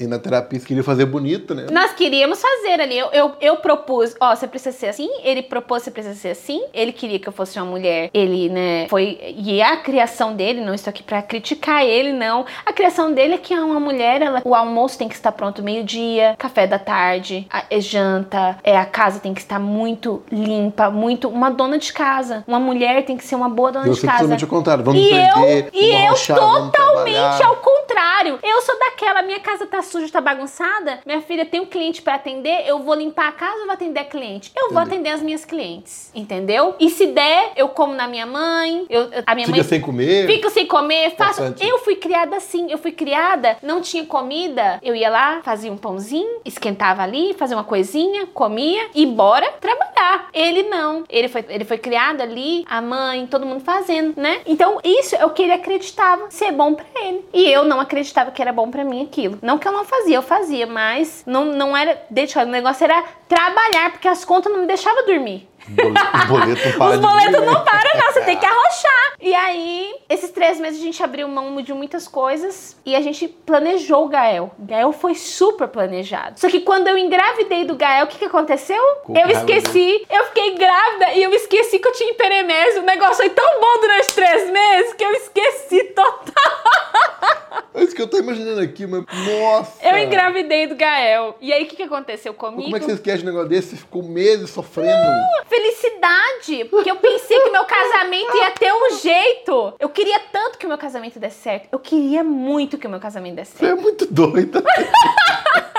e na- terapia você queria fazer bonito, né? Nós queríamos fazer ali. Eu, eu, eu propus, ó, você precisa ser assim. Ele propôs, você precisa ser assim. Ele queria que eu fosse uma mulher. Ele, né, foi. E a criação dele, não estou aqui pra criticar ele, não. A criação dele é que uma mulher, ela, o almoço tem que estar pronto meio-dia, café da tarde, a, é janta, é, a casa tem que estar muito limpa, muito. Uma dona de casa. Uma mulher tem que ser uma boa dona Eu de casa. totalmente ao contrário. Vamos E perder, eu, e eu totalmente ao contrário. Eu sou daquela, minha casa tá suja, tá bagunçada. Minha filha tem um cliente pra atender, eu vou limpar a casa ou vou atender a cliente? Eu vou Entendi. atender as minhas clientes, entendeu? E se der, eu como na minha mãe. Eu, a minha Fica mãe sem comer. Fico sem comer, faço. Bastante. Eu fui criada assim, eu fui criada, não tinha comida. Eu ia lá, fazia um pãozinho, esquentava ali, fazia uma coisinha, comia e bora trabalhar. Ele não. Ele foi, ele foi criado ali, a mãe, todo mundo fazendo, né? Então, isso é o que ele acreditava ser bom pra ele. E eu não acreditava que era bom pra mim aquilo. Não que eu não fazia, eu fazia, mas não, não era. Deixa, o negócio era trabalhar, porque as contas não me deixavam dormir. Os boletos não param Os boletos não param, não. Você tem que arrochar. E aí, esses três meses a gente abriu mão de muitas coisas e a gente planejou o Gael. Gael foi super planejado. Só que quando eu engravidei do Gael, o que, que aconteceu? Com eu esqueci. Eu fiquei grávida e eu esqueci que eu tinha hiperemese. O negócio foi tão bom durante três meses que eu esqueci total. É isso que eu tô imaginando aqui, mas. Nossa! Eu engravidei do Gael. E aí, o que, que aconteceu comigo? Como é que você esquece um negócio desse? Você ficou meses sofrendo. felicidade, porque eu pensei que meu casamento ia ter um jeito. Eu queria tanto que o meu casamento desse certo. Eu queria muito que o meu casamento desse Você certo. é muito doida.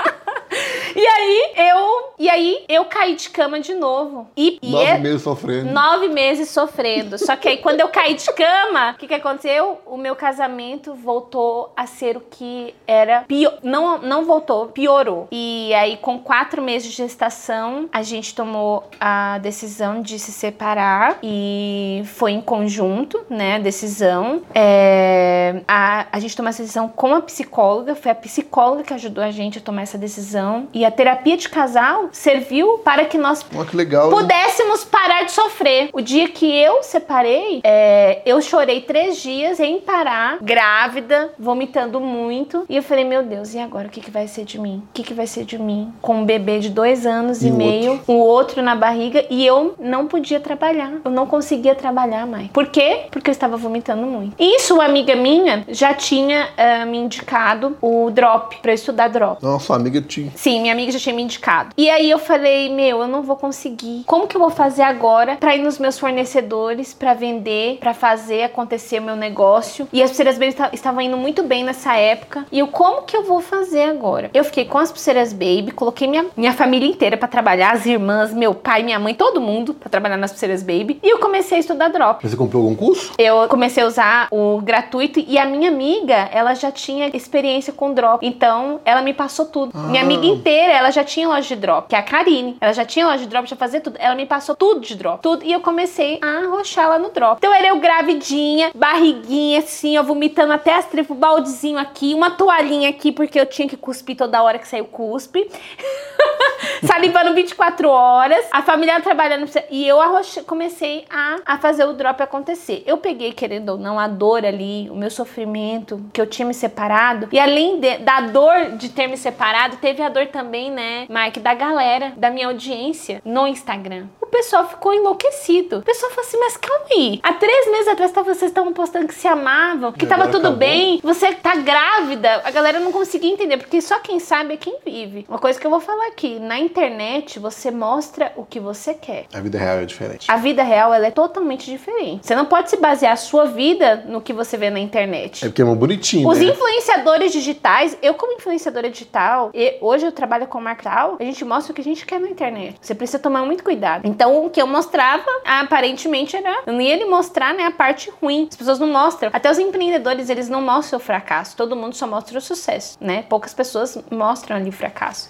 E aí eu, e aí eu caí de cama de novo. E, Nove é- meses sofrendo. Nove meses sofrendo. Só que aí, quando eu caí de cama, o que, que aconteceu? O meu casamento voltou a ser o que era. Pior, não, não voltou, piorou. E aí, com quatro meses de gestação, a gente tomou a decisão de se separar. E foi em conjunto, né? A decisão. É, a, a gente tomou essa decisão com a psicóloga. Foi a psicóloga que ajudou a gente a tomar essa decisão. E a terapia de casal serviu para que nós Olha que legal. né? pudéssemos parar de sofrer. O dia que eu separei, é, eu chorei três dias em parar, grávida, vomitando muito. E eu falei, meu Deus, e agora o que, que vai ser de mim? O que, que vai ser de mim? Com um bebê de dois anos e, E meio, o outro na barriga, e eu não podia trabalhar. Eu não conseguia trabalhar mais. Por quê? Porque eu estava vomitando muito. Isso, uma amiga minha já tinha ah, me indicado o drop, pra eu estudar drop. Nossa, amiga tinha. Sim, minha amiga já tinha me indicado. E aí eu falei, meu, eu não vou conseguir. Como que eu vou fazer agora pra ir nos meus fornecedores, pra vender, pra fazer acontecer o meu negócio? E as pulseiras baby esta- estavam indo muito bem nessa época. E eu, como que eu vou fazer agora? Eu fiquei com as pulseiras baby, coloquei minha, minha família inteira pra trabalhar, as irmãs, meu pai, minha mãe, todo mundo pra trabalhar nas pulseiras baby. E eu comecei a estudar drop. Você comprou algum curso? Eu comecei a usar o gratuito e a minha amiga, ela já tinha experiência com drop. Então, ela me passou tudo. Minha Ah. amiga inteira, ela já tinha loja de drop, que é a Karine. Ela já tinha loja de drop, já fazia tudo. Ela me passou tudo de drop. Tudo. E eu comecei a arrochar lá no drop. Então, era eu gravidinha, barriguinha assim, ó, vomitando até as tripas, baldezinho aqui, uma toalhinha aqui, porque eu tinha que cuspir toda hora que saiu cuspe. salivando 24 horas, a família trabalhando e eu comecei a, a fazer o drop acontecer. Eu peguei, querendo ou não, a dor ali, o meu sofrimento, que eu tinha me separado, e além de- da dor de ter me separado, teve a dor também, né, Mike, da galera, da minha audiência no Instagram. Pessoal ficou enlouquecido. O pessoal falou assim, mas calma aí. Há três meses atrás tava- vocês estavam postando que se amavam, que tava tudo acabou. bem, você tá grávida. A galera não conseguia entender, porque só quem sabe é quem vive. Uma coisa que eu vou falar aqui, na internet você mostra o que você quer. A vida real é diferente. A vida real ela é totalmente diferente. Você não pode se basear a sua vida no que você vê na internet. É porque é muito bonitinho, Os né? influenciadores digitais, eu como influenciadora digital, e hoje eu trabalho com marketing, a gente mostra o que a gente quer na internet. Você precisa tomar muito cuidado. Então, o que eu mostrava, aparentemente era, eu não ia lhe mostrar, né, a parte ruim. As pessoas não mostram. Até os empreendedores, eles não mostram o fracasso. Todo mundo só mostra o sucesso, né? Poucas pessoas mostram ali o fracasso.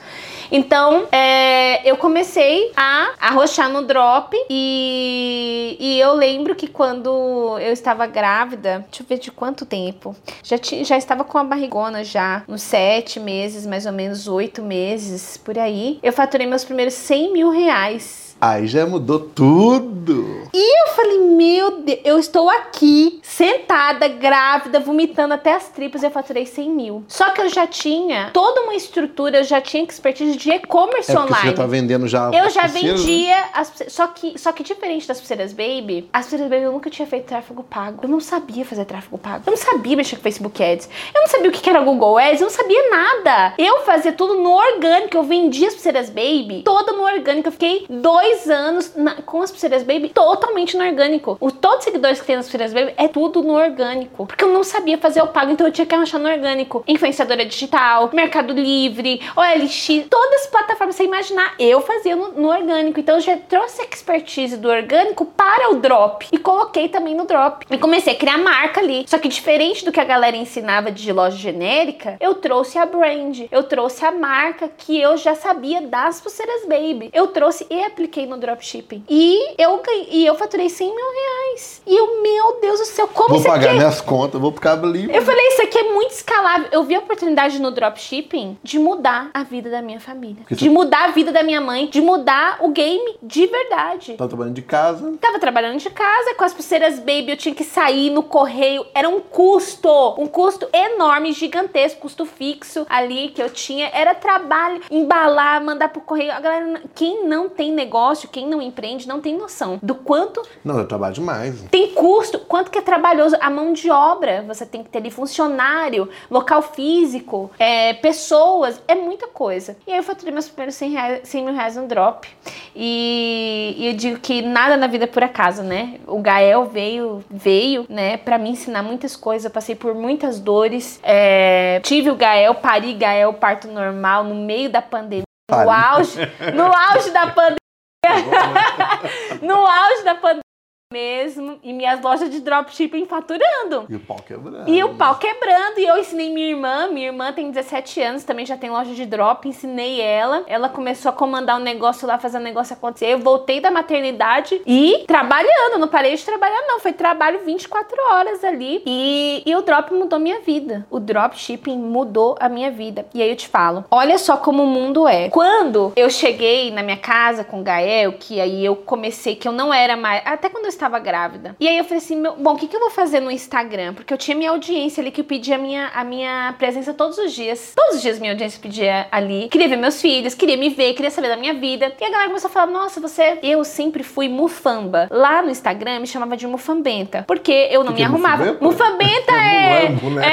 Então, é, eu comecei a arrochar no drop e, e eu lembro que quando eu estava grávida, deixa eu ver de quanto tempo, já, ti- já estava com a barrigona já, uns sete meses, mais ou menos oito meses, por aí. Eu faturei meus primeiros 100 mil reais. Aí já mudou tudo. Eu falei, meu Deus, eu estou aqui, sentada, grávida, vomitando até as tripas e eu faturei 100 mil. Só que eu já tinha toda uma estrutura, eu já tinha expertise de e-commerce É porque você online. já tá vendendo já. Eu já pulseiras, né? vendia, as, só, que, só que diferente das pulseiras Baby, as pulseiras Baby eu nunca tinha feito tráfego pago. Eu não sabia fazer tráfego pago. Eu não sabia mexer com Facebook Ads. Eu não sabia o que que era Google Ads. Eu não sabia nada. Eu fazia tudo no orgânico. Eu vendia as pulseiras Baby toda no orgânico. Eu fiquei dois dois anos na- com as pulseiras Baby totalmente no orgânico. O, todos os seguidores que tem nas pulseiras Baby é tudo no orgânico. Porque eu não sabia fazer o pago, então eu tinha que achar no orgânico. Influenciadora digital, Mercado Livre, OLX, todas as plataformas, você imaginar, eu fazia no, no orgânico. Então eu já trouxe a expertise do orgânico para o drop. E coloquei também no drop. E comecei a criar marca ali. Só que diferente do que a galera ensinava de loja genérica, eu trouxe a brand. Eu trouxe a marca que eu já sabia das pulseiras baby. Eu trouxe e apliquei no dropshipping. E eu ganhei, e eu faturei 100 mil reais. E eu, meu Deus do céu, como Vou isso pagar aqui? é minhas contas, vou cabo livre. Eu falei, isso aqui é muito escalável. Eu vi a oportunidade no dropshipping de mudar a vida da minha família. Porque De mudar a vida da minha mãe. De mudar o game de verdade. Tá trabalhando de casa. Tava trabalhando de casa com as pulseiras baby, eu tinha que sair no correio, era um custo, um custo enorme, gigantesco, custo fixo ali que eu tinha, era trabalho, embalar, mandar pro correio. A galera, quem não tem negócio, quem não empreende, não tem noção do quanto Não, eu trabalho demais. tem custo, quanto que é trabalhoso a mão de obra. Você tem que ter ali funcionário, local físico, é, pessoas, é muita coisa. E aí eu faturei meus primeiros 100, reais, 100 mil reais no drop. E, e eu digo que nada na vida é por acaso, né? O Gael veio, veio, né, pra me ensinar muitas coisas. Eu passei por muitas dores. É, tive o Gael, pari Gael, parto normal, no meio da pandemia. No auge, no auge da pandemia. no auge da pandemia mesmo. E minhas lojas de dropshipping faturando. E o pau quebrando. E o pau quebrando, e eu ensinei minha irmã. Minha irmã tem 17 anos, também já tem loja de drop. Ensinei ela. Ela começou a comandar um negócio lá, fazer o negócio acontecer. Eu voltei da maternidade e trabalhando. Não parei de trabalhar, não. Foi trabalho 24 horas ali. E, e o drop mudou minha vida. O dropshipping mudou a minha vida. E aí eu te falo: olha só como o mundo é. Quando eu cheguei na minha casa com o Gael, que aí eu comecei, que eu não era mais. Até quando eu estava grávida. E aí eu falei assim: meu, bom, o que, que eu vou fazer no Instagram? Porque eu tinha minha audiência ali que pedia a minha, a minha presença todos os dias. Todos os dias minha audiência pedia ali. Queria ver meus filhos, queria me ver, queria saber da minha vida. E a galera começou a falar: nossa, você. Eu sempre fui mufamba. Lá no Instagram me chamava de mufambenta. Porque eu não Que me que é arrumava. mufambenta? Mufambenta é. Mulambo, né?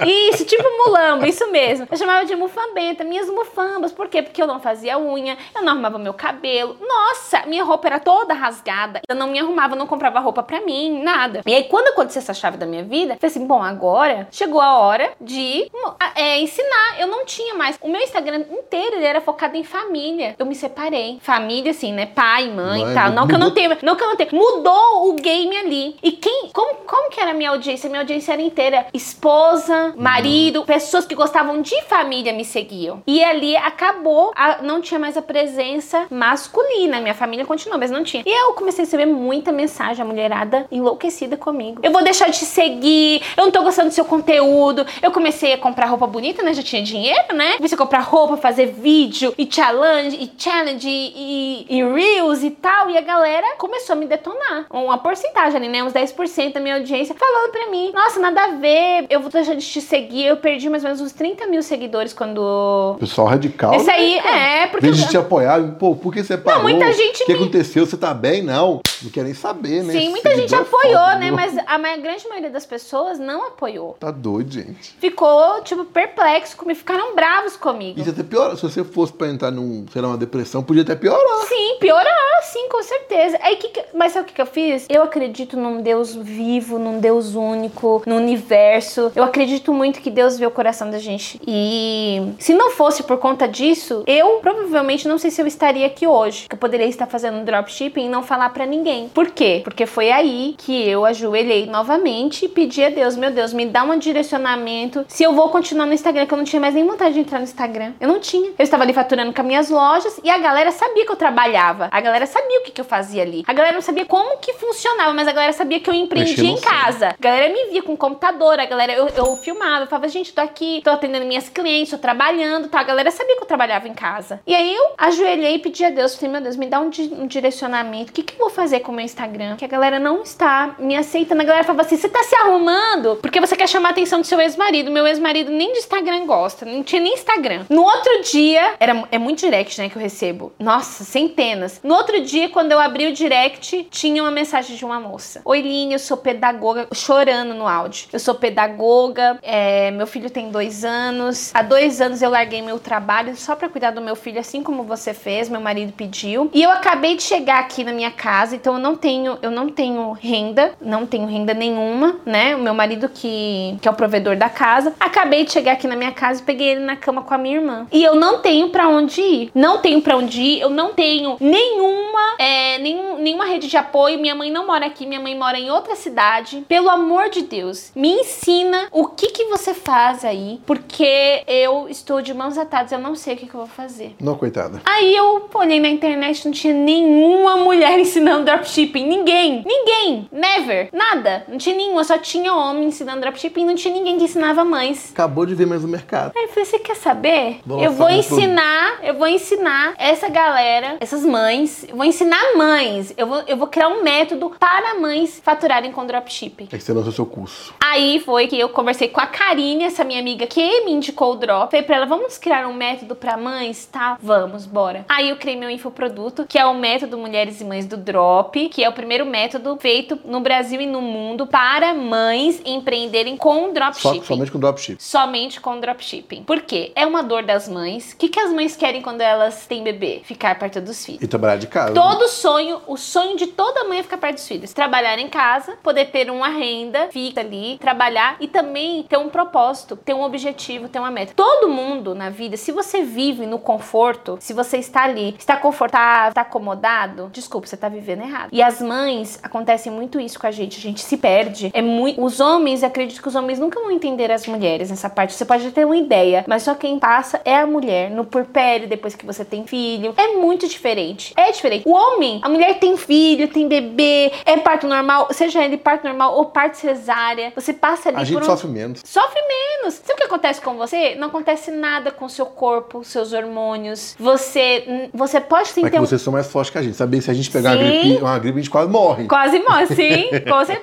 É, isso, tipo mulambo, isso mesmo. Eu chamava de mufambenta, minhas mufambas. Por quê? Porque eu não fazia unha, eu não arrumava meu cabelo. Nossa, minha roupa era toda rasgada. Eu não me arrumava, não comprava roupa pra mim, nada. E aí, quando aconteceu essa chave da minha vida, eu falei assim: bom, agora chegou a hora de é, ensinar. Eu não tinha mais. O meu Instagram inteiro ele era focado em família. Eu me separei. Família, assim, né? Pai, mãe e tal. Não que eu não tenha. Não que eu não tenha. Mudou o game ali. E quem. Como, como que era a minha audiência? Minha audiência era inteira. Esposa, marido, pessoas que gostavam de família me seguiam. E ali acabou. a- não tinha mais a presença masculina. Minha família continuou, mas não tinha. E eu comecei a receber muita mensagem. A mulherada enlouquecida comigo. Eu vou deixar de te seguir. Eu não tô gostando do seu conteúdo. Eu comecei a comprar roupa bonita, né? Já tinha dinheiro, né? Comecei a comprar roupa, fazer vídeo e challenge, e challenge, e, e, reels e tal. E a galera começou a me detonar. Uma porcentagem ali, né? Uns 10% da minha audiência falando pra mim: Nossa, nada a ver. Eu vou deixar de te seguir. Eu perdi mais ou menos uns 30 mil seguidores quando. Pessoal radical. Né, aí, cara? é, porque. Em vez de te apoiar, pô, por que você parou? muita gente O que me- aconteceu? Você tá bem? Não. Não quer nem saber, né? Sim, muita gente é apoiou, foda, né? Mas a grande maioria das pessoas não apoiou. Tá doido, gente. Ficou, tipo, perplexo comigo. Ficaram bravos comigo. Isso até pior. Se você fosse pra entrar num, sei lá, uma depressão, podia até piorar. Sim, piorar, sim, com certeza. Aí, que que- mas sabe o que, que eu fiz? Eu acredito num Deus vivo, num Deus único, no universo. Eu acredito muito que Deus vê o coração da gente. E se não fosse por conta disso, eu provavelmente não sei se eu estaria aqui hoje. Que eu poderia estar fazendo dropshipping e não falar pra ninguém. Por quê? Porque foi aí que eu ajoelhei novamente e pedi a Deus, meu Deus, me dá um direcionamento. Se eu vou continuar no Instagram, que eu não tinha mais nem vontade de entrar no Instagram. Eu não tinha. Eu estava ali faturando com as minhas lojas e a galera sabia que eu trabalhava. A galera sabia o que, que eu fazia ali. A galera não sabia como que funcionava, mas a galera sabia que eu empreendia em casa. A galera me via com computador, a galera, eu, eu filmava, eu falava, gente, tô aqui, tô atendendo minhas clientes, tô trabalhando, tá? A galera sabia que eu trabalhava em casa. E aí eu ajoelhei e pedi a Deus, falei, meu Deus, me dá um, di- um direcionamento. O que, que eu vou fazer com o meu Instagram? Que a galera não está me aceitando. A galera fala assim: você tá se arrumando porque você quer chamar a atenção do seu ex-marido. Meu ex-marido nem de Instagram gosta, não tinha nem Instagram. No outro dia, era, é muito direct, né, que eu recebo. Nossa, centenas. No outro dia, quando eu abri o direct, tinha uma mensagem de uma moça: Oi, Line, eu sou pedagoga, chorando no áudio. Eu sou pedagoga, é, meu filho tem dois anos. Há dois anos eu larguei meu trabalho só para cuidar do meu filho, assim como você fez, meu marido pediu. E eu acabei de chegar aqui na minha casa, então eu não tenho, eu não tenho renda, não tenho renda nenhuma, né? O meu marido que, que é o provedor da casa. Acabei de chegar aqui na minha casa e peguei ele na cama com a minha irmã. E eu não tenho para onde ir. Não tenho para onde ir, eu não tenho nenhuma, é, nenhum, nenhuma rede de apoio. Minha mãe não mora aqui, minha mãe mora em outra cidade. Pelo amor de Deus, me ensina o que que você faz aí, porque eu estou de mãos atadas, eu não sei o que, que eu vou fazer. Não, coitada. Aí eu olhei na internet, não tinha nenhuma mulher ensinando dropshipping. Ninguém. Ninguém. Never. Nada. Não tinha nenhuma. Só tinha homem ensinando dropshipping. Não tinha ninguém que ensinava mães. Acabou de ver mais no mercado. Aí eu falei, você quer saber? Vou eu vou ensinar, eu vou ensinar essa galera, essas mães, eu vou ensinar mães. Eu vou, eu vou criar um método para mães faturarem com dropshipping. É que você lançou seu curso. Aí foi que eu conversei com a Karine, essa minha amiga que me indicou o drop. Falei pra ela, vamos criar um método pra mães, tá? Vamos, bora. Aí eu criei meu infoproduto, que é o método Mulheres e Mães do Drop, que é o primeiro método feito no Brasil e no mundo para mães empreenderem com dropshipping. somente com dropship. Somente com dropshipping. Por quê? É uma dor das mães. O que, que as mães querem quando elas têm bebê? Ficar perto dos filhos. E trabalhar de casa. Todo sonho, o sonho de toda mãe é ficar perto dos filhos. Trabalhar em casa, poder ter uma renda fixa ali, trabalhar e também ter um propósito, ter um objetivo, ter uma meta. Todo mundo na vida, se você vive no conforto, se você está ali, está confortável, está acomodado, desculpa, você está vivendo errado. E as mães, acontece muito isso com a gente, a gente se perde. É muito, os homens, acredito que os homens nunca vão entender as mulheres nessa parte. Você pode ter uma ideia, mas só quem passa é a mulher no puerpério depois que você tem filho. É muito diferente. É diferente. O homem, a mulher tem filho, tem bebê, é parto normal, seja ele parto normal ou parto cesárea. Você passa ali A gente um... sofre menos. Sofre menos. Sabe o que acontece com você? Não acontece nada com o seu corpo, seus hormônios. Você, você pode sim É ter que um. vocês são mais fortes que a gente. Sabia se a gente pegar uma gripe, uma gripe, a gente quase morre. Quase morre, sim.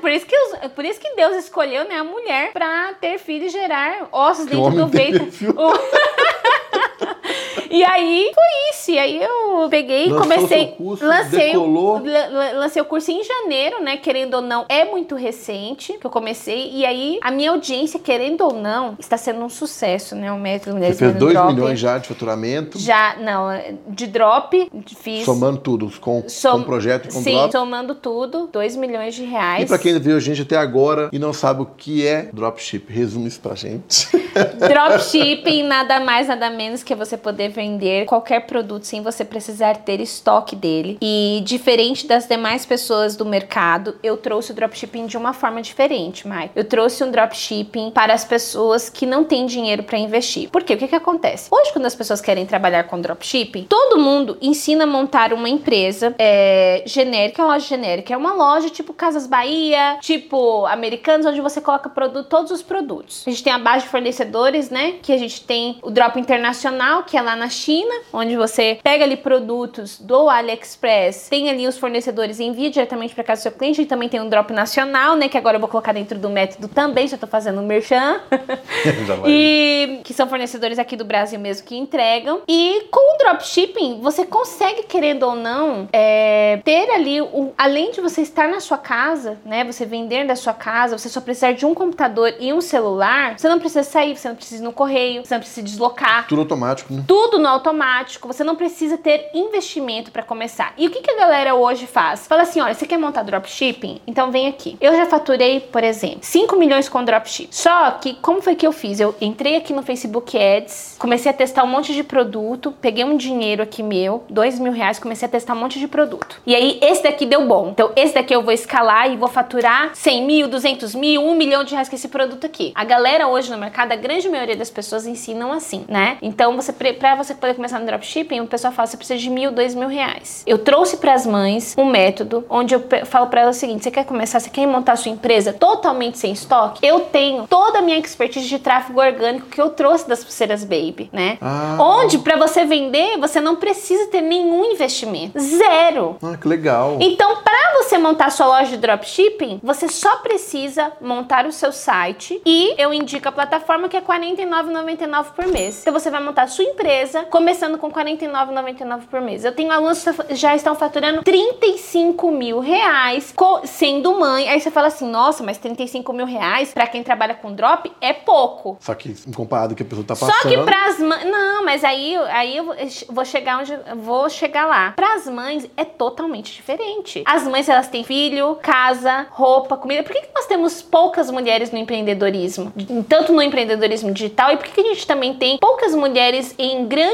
Por isso, que os- por isso que Deus escolheu né, a mulher pra ter filho e gerar ossos Que dentro do ventre. E aí foi isso. E aí eu peguei e comecei. curso, lancei, decolou. lancei o curso em janeiro, né? Querendo ou não, é muito recente que eu comecei. E aí a minha audiência, querendo ou não, está sendo um sucesso, né? O método Você Mulheres fez Vendendo 2 Drop. milhões já de faturamento, Já, não, de drop, fiz. somando tudo, com, som- com projeto e com Sim, drop. somando tudo, 2 milhões de reais. E pra quem viu a gente até agora e não sabe o que é dropship, resume isso pra gente. Dropshipping nada mais, nada menos que você poder vender qualquer produto sem você precisar ter estoque dele. E diferente das demais pessoas do mercado, eu trouxe o dropshipping de uma forma diferente, Mai. Eu trouxe um dropshipping para as pessoas que não têm dinheiro para investir. Por quê? O que, que acontece? Hoje, quando as pessoas querem trabalhar com dropshipping, todo mundo ensina a montar uma empresa é, genérica, uma loja genérica. É uma loja tipo Casas Bahia, tipo Americanos, onde você coloca produto, todos os produtos. A gente tem a base de fornecedores, né? Que a gente tem o drop internacional, que é lá na China, onde você pega ali produtos do AliExpress, tem ali os fornecedores e envia diretamente para casa do seu cliente. E também tem um drop nacional, né? Que agora eu vou colocar dentro do método também, já tô fazendo um merchan. E que são fornecedores aqui do Brasil mesmo que entregam. E com o dropshipping, você consegue, querendo ou não, é, ter ali, o, além de você estar na sua casa, né? Você vender da sua casa, você só precisar de um computador e um celular. Você não precisa sair, você não precisa ir no correio, você não precisa deslocar. Tudo automático, né? Tudo no automático, você não precisa ter investimento para começar. E o que, que a galera hoje faz? Fala assim: olha, você quer montar dropshipping? Então vem aqui. Eu já faturei, por exemplo, 5 milhões com dropshipping. Só que, como foi que eu fiz? Eu entrei aqui no Facebook Ads, comecei a testar um monte de produto, peguei um dinheiro aqui meu, 2 mil reais, comecei a testar um monte de produto. E aí, esse daqui deu bom. Então, esse daqui eu vou escalar e vou faturar 100 mil, 200 mil, 1 milhão de reais com esse produto aqui. A galera hoje no mercado, a grande maioria das pessoas ensinam assim, né? Então, você para você poder começar no dropshipping, o pessoal fala, você precisa de mil, dois mil reais. Eu trouxe para as mães um método onde eu falo para elas o seguinte: você quer começar, você quer montar sua empresa totalmente sem estoque? Eu tenho toda a minha expertise de tráfego orgânico que eu trouxe das pulseiras Baby, né? Ah. Onde para você vender, você não precisa ter nenhum investimento. Zero. Ah, que legal. Então, para você montar sua loja de dropshipping, você só precisa montar o seu site e eu indico a plataforma que é R$ 49,99 por mês. Então você vai montar a sua empresa começando com R$ 49,99 por mês. Eu tenho alunos que já estão faturando 35 mil reais sendo mãe. Aí você fala assim, nossa, mas 35 mil reais para quem trabalha com drop é pouco. Só que comparado com o que a pessoa tá passando. Só que pras mães. Não, mas aí, aí eu vou chegar onde vou chegar lá. Pras mães é totalmente diferente. As mães elas têm filho, casa, roupa, comida. Por que, que nós temos poucas mulheres no empreendedorismo? Tanto no empreendedorismo digital e por que, que a gente também tem poucas mulheres em grandes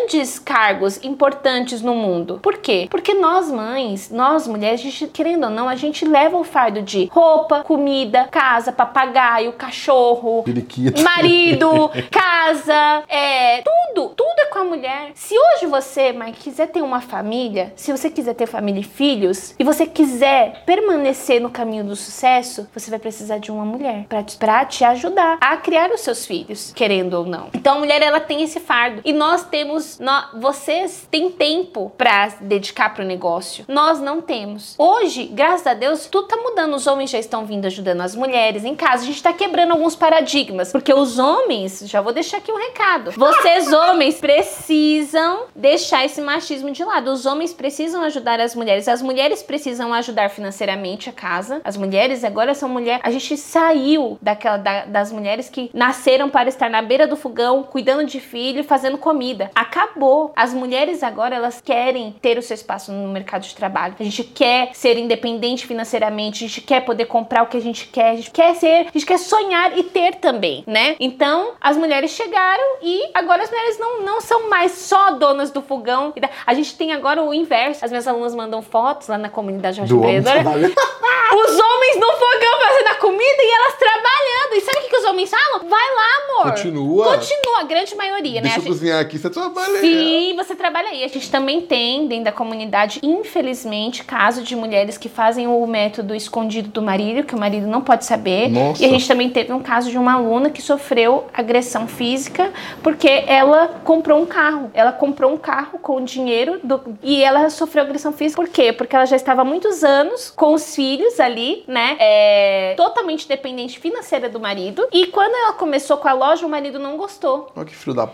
cargos importantes no mundo? Por quê? Porque nós mães, nós mulheres, gente, querendo ou não, a gente leva o fardo de roupa, comida, casa, papagaio, cachorro, Periquito. marido, casa, é tudo, tudo é com a mulher. Se hoje você, mãe, quiser ter uma família, se você quiser ter família e filhos, e você quiser permanecer no caminho do sucesso, você vai precisar de uma mulher para te, pra te ajudar a criar os seus filhos, querendo ou não. Então a mulher ela tem esse fardo e nós temos, nós, vocês têm tempo para dedicar para o negócio. Nós não temos. Hoje, graças a Deus, tudo tá mudando. Os homens já estão vindo ajudando as mulheres em casa. A gente tá quebrando alguns paradigmas, porque os homens, já vou deixar aqui um recado. Vocês homens precisam deixar esse machismo de lado. Os homens precisam ajudar as mulheres. As mulheres precisam ajudar financeiramente a casa. As mulheres agora são mulheres. A gente saiu daquela da, das mulheres que nasceram para estar na beira do fogão, cuidando de filho, fazendo comida. Acabou. As mulheres agora elas querem ter o seu espaço no mercado de trabalho. A gente quer ser independente financeiramente. A gente quer poder comprar o que a gente quer. A gente quer ser. A gente quer sonhar e ter também, né? Então as mulheres chegaram e agora as mulheres não, não são mais só donas do fogão. A gente tem agora o inverso. As minhas alunas mandam fotos lá na comunidade Jorge Empreendedora. Os homens no fogão fazendo a comida e elas trabalhando. E sabe o que, que os homens falam? Vai lá, amor. Continua. Continua, a grande maioria, Deixa né? Deixa eu cozinhar aqui, você trabalha Sim, você trabalha aí. A gente também tem dentro da comunidade, infelizmente, caso de mulheres que fazem o método escondido do marido, que o marido não pode saber. Nossa. E a gente também teve um caso de uma aluna que sofreu agressão física porque ela comprou um carro. Ela comprou um carro com dinheiro do... e ela sofreu agressão física. Por quê? Porque ela já estava há muitos anos com os filhos ali, né? É, totalmente dependente financeira do marido. E quando ela começou com a loja, o marido não gostou. Olha que filho da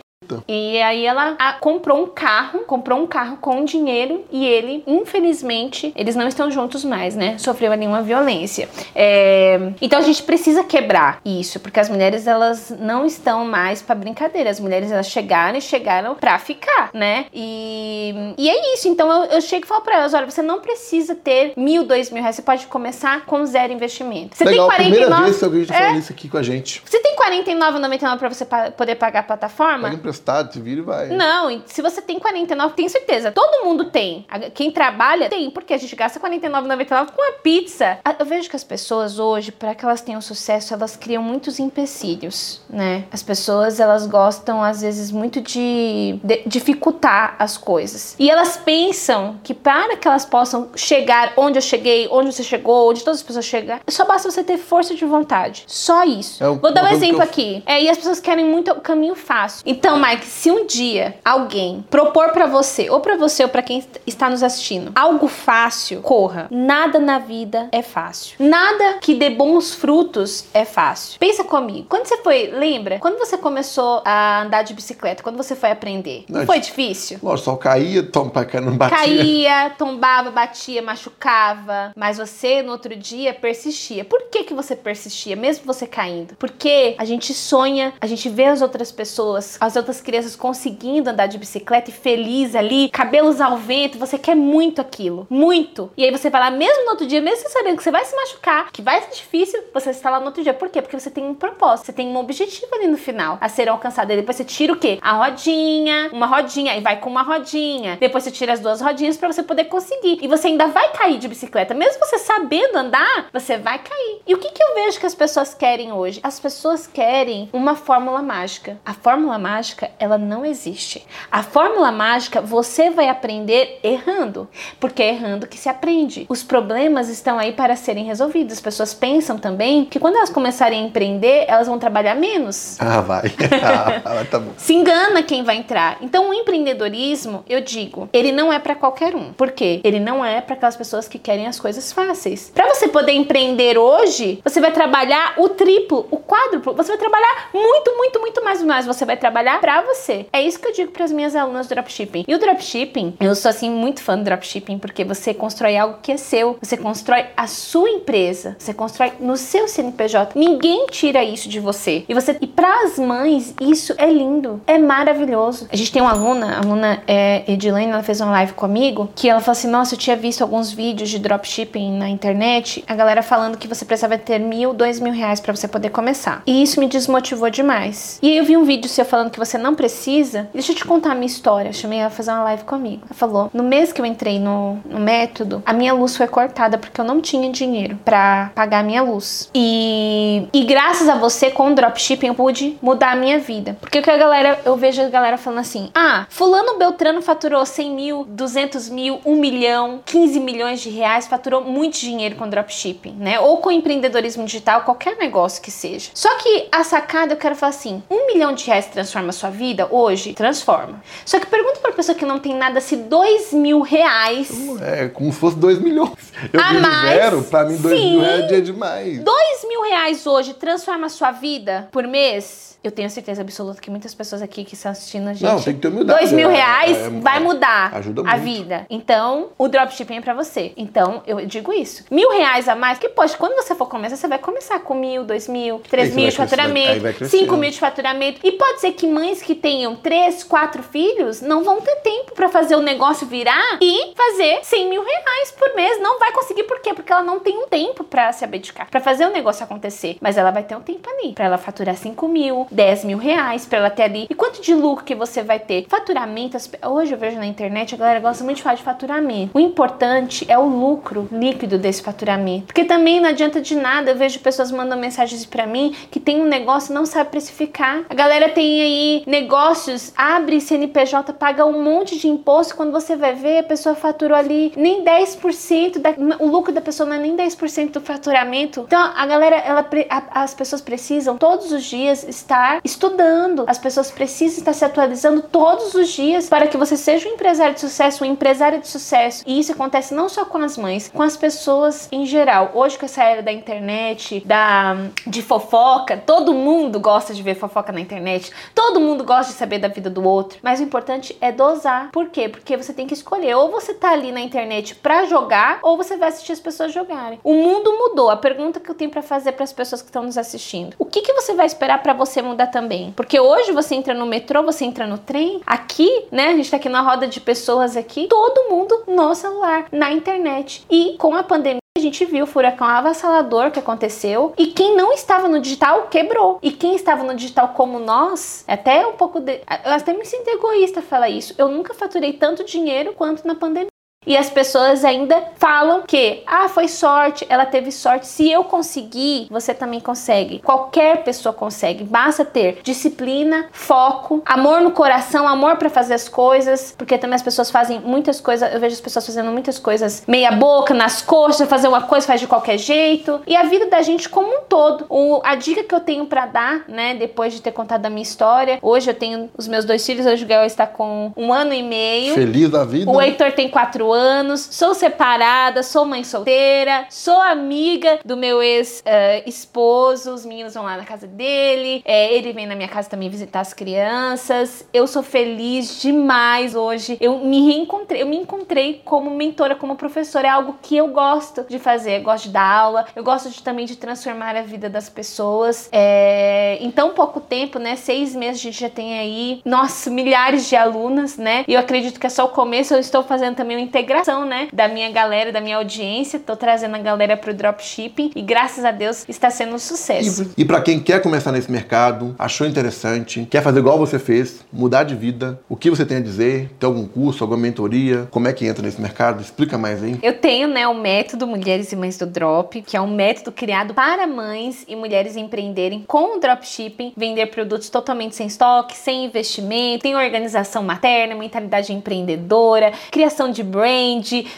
e aí ela a, comprou um carro, comprou um carro com dinheiro e ele, infelizmente, eles não estão juntos mais, né? Sofreu ali uma violência. É, então a gente precisa quebrar isso, porque as mulheres elas não estão mais para brincadeira. As mulheres elas chegaram e chegaram para ficar, né? E, e é isso. Então eu, eu chego e falo para elas: olha, você não precisa ter mil, dois mil reais. Você pode começar com zero investimento. Você Legal, tem 49... primeira vez que alguém é, falando isso aqui com a gente. Você tem 49,99 para você pa poder pagar a plataforma? Pega emprestado, te vira e vai. Não, se você tem 49, tem certeza. Todo mundo tem. Quem trabalha tem, porque a gente gasta 49,99 com a pizza. Eu vejo que as pessoas hoje, para que elas tenham sucesso, elas criam muitos empecilhos, né? As pessoas, elas gostam às vezes muito de, de dificultar as coisas. E elas pensam que para que elas possam chegar onde eu cheguei, onde você chegou, onde todas as pessoas chegam, só basta você ter força de vontade. Só isso. É o, Vou dar um exemplo eu... aqui. É, e as pessoas querem muito o caminho fácil. Então, Mike, se um dia alguém propor para você, ou para você ou para quem está nos assistindo, algo fácil, corra. Nada na vida é fácil. Nada que dê bons frutos é fácil. Pensa comigo. Quando você foi, lembra? Quando você começou a andar de bicicleta, quando você foi aprender, não, foi difícil? Lógico, só caía, tomba, não batia. Caía, tombava, batia, machucava, mas você no outro dia persistia. Por que que você persistia, mesmo você caindo? Porque a gente sonha, a gente vê as outras pessoas, as outras suas crianças conseguindo andar de bicicleta e feliz ali, cabelos ao vento, você quer muito aquilo, muito. E aí você vai lá mesmo no outro dia, mesmo sabendo que você vai se machucar, que vai ser difícil, você está lá no outro dia. Por quê? Porque você tem um propósito, você tem um objetivo ali no final a ser alcançado. E depois você tira o quê? A rodinha, uma rodinha, e vai com uma rodinha. Depois você tira as duas rodinhas para você poder conseguir. E você ainda vai cair de bicicleta. Mesmo você sabendo andar, você vai cair. E o que, que eu vejo que as pessoas querem hoje? As pessoas querem uma fórmula mágica. A fórmula mágica, ela não existe. A fórmula mágica você vai aprender errando, porque é errando que se aprende. Os problemas estão aí para serem resolvidos. As pessoas pensam também que quando elas começarem a empreender, elas vão trabalhar menos. Ah, vai. ah, tá bom. Se engana quem vai entrar. Então, o empreendedorismo, eu digo, ele não é para qualquer um. Por quê? Ele não é para aquelas pessoas que querem as coisas fáceis. Para você poder empreender hoje, você vai trabalhar o triplo, o quádruplo. Você vai trabalhar muito, muito, muito mais, mais. Você vai trabalhar para você. É isso que eu digo para as minhas alunas do dropshipping. E o dropshipping, eu sou assim muito fã do dropshipping porque você constrói algo que é seu. Você constrói a sua empresa. Você constrói no seu CNPJ. Ninguém tira isso de você. E você e para as mães, isso é lindo, é maravilhoso. A gente tem uma aluna, a aluna é, Edilene, ela fez uma live comigo, que ela falou assim: Nossa, eu tinha visto alguns vídeos de dropshipping na internet, a galera falando que você precisava ter mil, dois mil reais para você poder começar. E isso me desmotivou demais. E aí eu vi um vídeo seu falando que você não precisa. Deixa eu te contar a minha história. Eu chamei ela pra fazer uma live comigo. Ela falou: No mês que eu entrei no, no método, a minha luz foi cortada porque eu não tinha dinheiro para pagar a minha luz. E, e graças a você, com o dropshipping, eu pude mudar a minha vida. Porque o que a galera, eu vejo a galera falando assim: ah, Fulano Beltrano faturou 100 mil, 200 mil, 1 milhão, 15 milhões de reais, faturou muito dinheiro com dropshipping, né? Ou com empreendedorismo digital, qualquer negócio que seja. Só que a sacada eu quero falar assim: um milhão de reais transforma a sua vida hoje? Transforma. Só que pergunta pra pessoa que não tem nada se 2 mil reais. É como se fosse 2 milhões. Eu A mais? zero, pra mim 2 Sim. mil reais é demais. 2 mil reais hoje transforma a sua vida por mês? Eu tenho certeza absoluta que muitas pessoas aqui que estão assistindo a gente. Não, tem que ter humildade. 2 mil É, reais é, vai é, mudar ajuda a vida. Então, o dropshipping é pra você. Então, eu digo isso. Mil reais a mais, que pode, quando você for começar, você vai começar com mil, dois mil, três mil vai de faturamento, vai cinco mil de faturamento. E pode ser que mães que tenham três, quatro filhos não vão ter tempo pra fazer o negócio virar e fazer 100 mil reais por mês. Não vai conseguir, por quê? Porque ela não tem um tempo pra se abdicar, pra fazer o negócio acontecer. Mas ela vai ter um tempo ali, pra ela faturar 5 mil, 10 mil reais, pra ela ter ali. E quanto de lucro que você vai ter? Faturamento, hoje eu vejo na internet, a galera gosta muito de falar de faturamento. O importante é o lucro líquido desse faturamento. Porque também não adianta de nada, eu vejo pessoas mandando mensagens pra mim que tem um negócio e não sabe precificar. A galera tem aí negócios, abre CNPJ, paga um monte de imposto, quando você vai ver, a pessoa faturou ali nem 10% da, o lucro da pessoa não é nem 10% do faturamento. Então, a galera, ela, a- as pessoas precisam todos os dias estar estudando. As pessoas precisam estar se atualizando todos os dias para que você seja um empresário de sucesso, um empresário de sucesso. E isso acontece não só com as mães, com as pessoas em geral. Hoje com essa era da internet, da de fofoca, todo mundo gosta de ver fofoca na internet. Todo mundo gosta de saber da vida do outro. Mas o importante é dosar. Por quê? Porque você tem que escolher ou você tá ali na internet pra jogar ou você vai assistir as pessoas jogarem. O mundo mudou. A pergunta que eu tenho pra fazer para as pessoas que estão nos assistindo. O que que você vai esperar pra você mudar também? Porque hoje você entra no metrô, você entra no trem, aqui, né? A gente tá aqui na roda de pessoas aqui, todo mundo no celular, na internet. E com a pandemia a gente viu o furacão avassalador que aconteceu e quem não estava no digital quebrou. E quem estava no digital como nós, até um pouco de. Eu até me sinto egoísta falar isso. Eu nunca faturei tanto dinheiro quanto na pandemia. E as pessoas ainda falam que, ah, foi sorte, ela teve sorte. Se eu conseguir, você também consegue. Qualquer pessoa consegue. Basta ter disciplina, foco, amor no coração, amor pra fazer as coisas. Porque também as pessoas fazem muitas coisas. Eu vejo as pessoas fazendo muitas coisas meia boca, nas coxas, fazer uma coisa, faz de qualquer jeito. E a vida da gente como um todo. O, a dica que eu tenho pra dar, né, depois de ter contado a minha história. Hoje eu tenho os meus dois filhos. Hoje o Gael está com um ano e meio. Feliz da vida. O Heitor tem quatro anos, sou separada, sou mãe solteira, sou amiga do meu ex-esposo, uh, os meninos vão lá na casa dele, é, ele vem na minha casa também visitar as crianças. Eu sou feliz demais hoje. Eu me reencontrei, eu me encontrei como mentora, como professora, é algo que eu gosto de fazer, eu gosto de dar aula, eu gosto de, também de transformar a vida das pessoas. É, em tão pouco tempo, né, seis meses a gente já tem aí, nossa, milhares de alunas, né, e eu acredito que é só o começo, eu estou fazendo também uma integração, né, da minha galera, da minha audiência, tô trazendo a galera pro dropshipping e graças a Deus está sendo um sucesso. E, e para quem quer começar nesse mercado, achou interessante, quer fazer igual você fez, mudar de vida, o que você tem a dizer? Tem algum curso, alguma mentoria? Como é que entra nesse mercado? Explica mais aí. Eu tenho, né, o método Mulheres e Mães do Drop, que é um método criado para mães e mulheres empreenderem com o dropshipping, vender produtos totalmente sem estoque, sem investimento, tem organização materna, mentalidade empreendedora, criação de brand,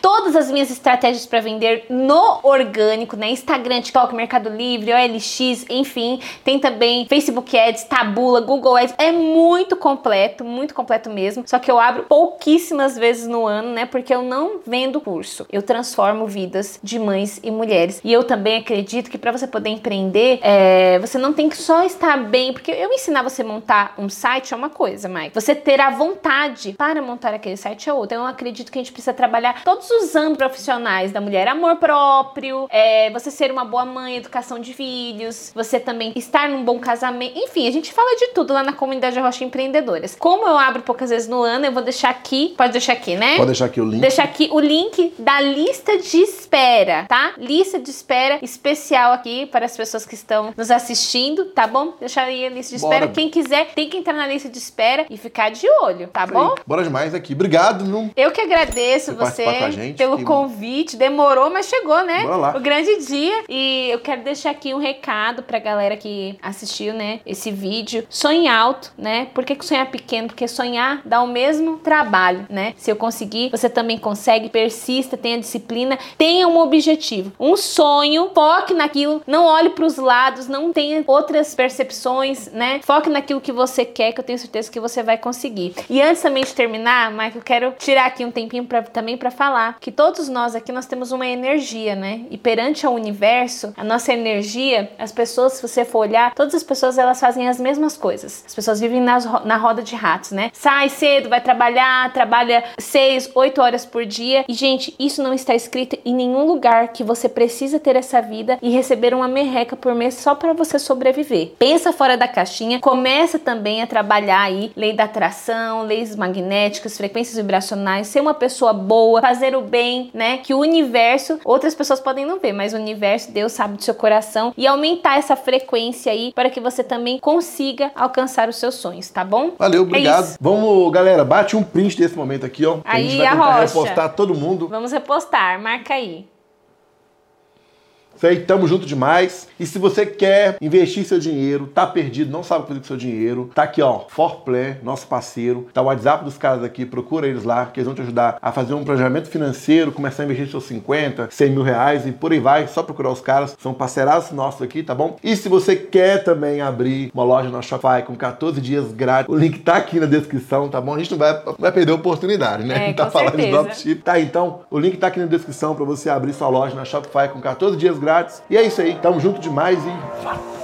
todas as minhas estratégias para vender no orgânico, né? Instagram, TikTok, Mercado Livre, OLX, enfim, tem também Facebook Ads, Tabula, Google Ads, é muito completo, muito completo mesmo. Só que eu abro pouquíssimas vezes no ano, né? Porque eu não vendo curso. Eu transformo vidas de mães e mulheres. E eu também acredito que para você poder empreender, é, você não tem que só estar bem, porque eu ensinar você a montar um site é uma coisa, Mike. Você ter a vontade para montar aquele site é outra. Então eu acredito que a gente precisa trabalhar todos os âmbitos profissionais da mulher, amor próprio, é, você ser uma boa mãe, educação de filhos, você também estar num bom casamento, enfim, a gente fala de tudo lá na comunidade Rocha Empreendedoras. Como eu abro poucas vezes no ano, eu vou deixar aqui, pode deixar aqui, né? Pode deixar aqui o link. Deixar aqui o link da lista de espera, tá? Lista de espera especial aqui para as pessoas que estão nos assistindo, tá bom? Deixar aí a lista de espera. Bora. Quem quiser tem que entrar na lista de espera e ficar de olho, tá Isso bom? Bora demais aqui. Obrigado, não? Eu que agradeço você pelo que... convite. Demorou, mas chegou, né? Bora lá. O grande dia. E eu quero deixar aqui um recado pra galera que assistiu, né, esse vídeo. Sonhe alto, né? Por que, sonhar pequeno? Porque sonhar dá o mesmo trabalho, né? Se eu conseguir, você também consegue. Persista, tenha disciplina, tenha um objetivo, um sonho, foque naquilo, não olhe para os lados, não tenha outras percepções, né? Foque naquilo que você quer, que eu tenho certeza que você vai conseguir. E antes também de terminar, Mike, eu quero tirar aqui um tempinho pra, também para falar que todos nós aqui nós temos uma energia, né? E perante ao universo, a nossa energia, as pessoas, se você for olhar, todas as pessoas elas fazem as mesmas coisas. As pessoas vivem nas, na roda de ratos, né? Sai cedo, vai trabalhar, trabalha seis, oito horas por dia. E, gente, isso não está escrito em nenhum lugar que você precisa ter essa vida e receber uma merreca por mês só para você sobreviver. Pensa fora da caixinha, começa também a trabalhar aí lei da atração, leis magnéticas, frequências vibracionais, ser uma pessoa boa, fazer o bem, né? Que o universo, outras pessoas podem não ver, mas o universo, Deus sabe do seu coração e aumentar essa frequência aí para que você também consiga alcançar os seus sonhos, tá bom? Valeu, é obrigado. É Vamos, galera, bate um print desse momento aqui, ó. Aí, a gente vai a repostar todo mundo. Vamos repostar, marca aí. Isso aí, tamo junto demais. E se você quer investir seu dinheiro, tá perdido, não sabe o que fazer com seu dinheiro, tá aqui, ó, Forplay, nosso parceiro. Tá o WhatsApp dos caras aqui, procura eles lá, que eles vão te ajudar a fazer um planejamento financeiro, começar a investir seus 50, 100 mil reais e por aí vai. Só procurar os caras, são parceirados nossos aqui, tá bom? E se você quer também abrir uma loja na Shopify com 14 dias grátis, o link tá aqui na descrição, tá bom? A gente não vai, vai perder a oportunidade, né? É, tá com falando certeza. de dropship. Tá, então, o link tá aqui na descrição para você abrir sua loja na Shopify com 14 dias grátis. E é isso aí, tamo junto demais e.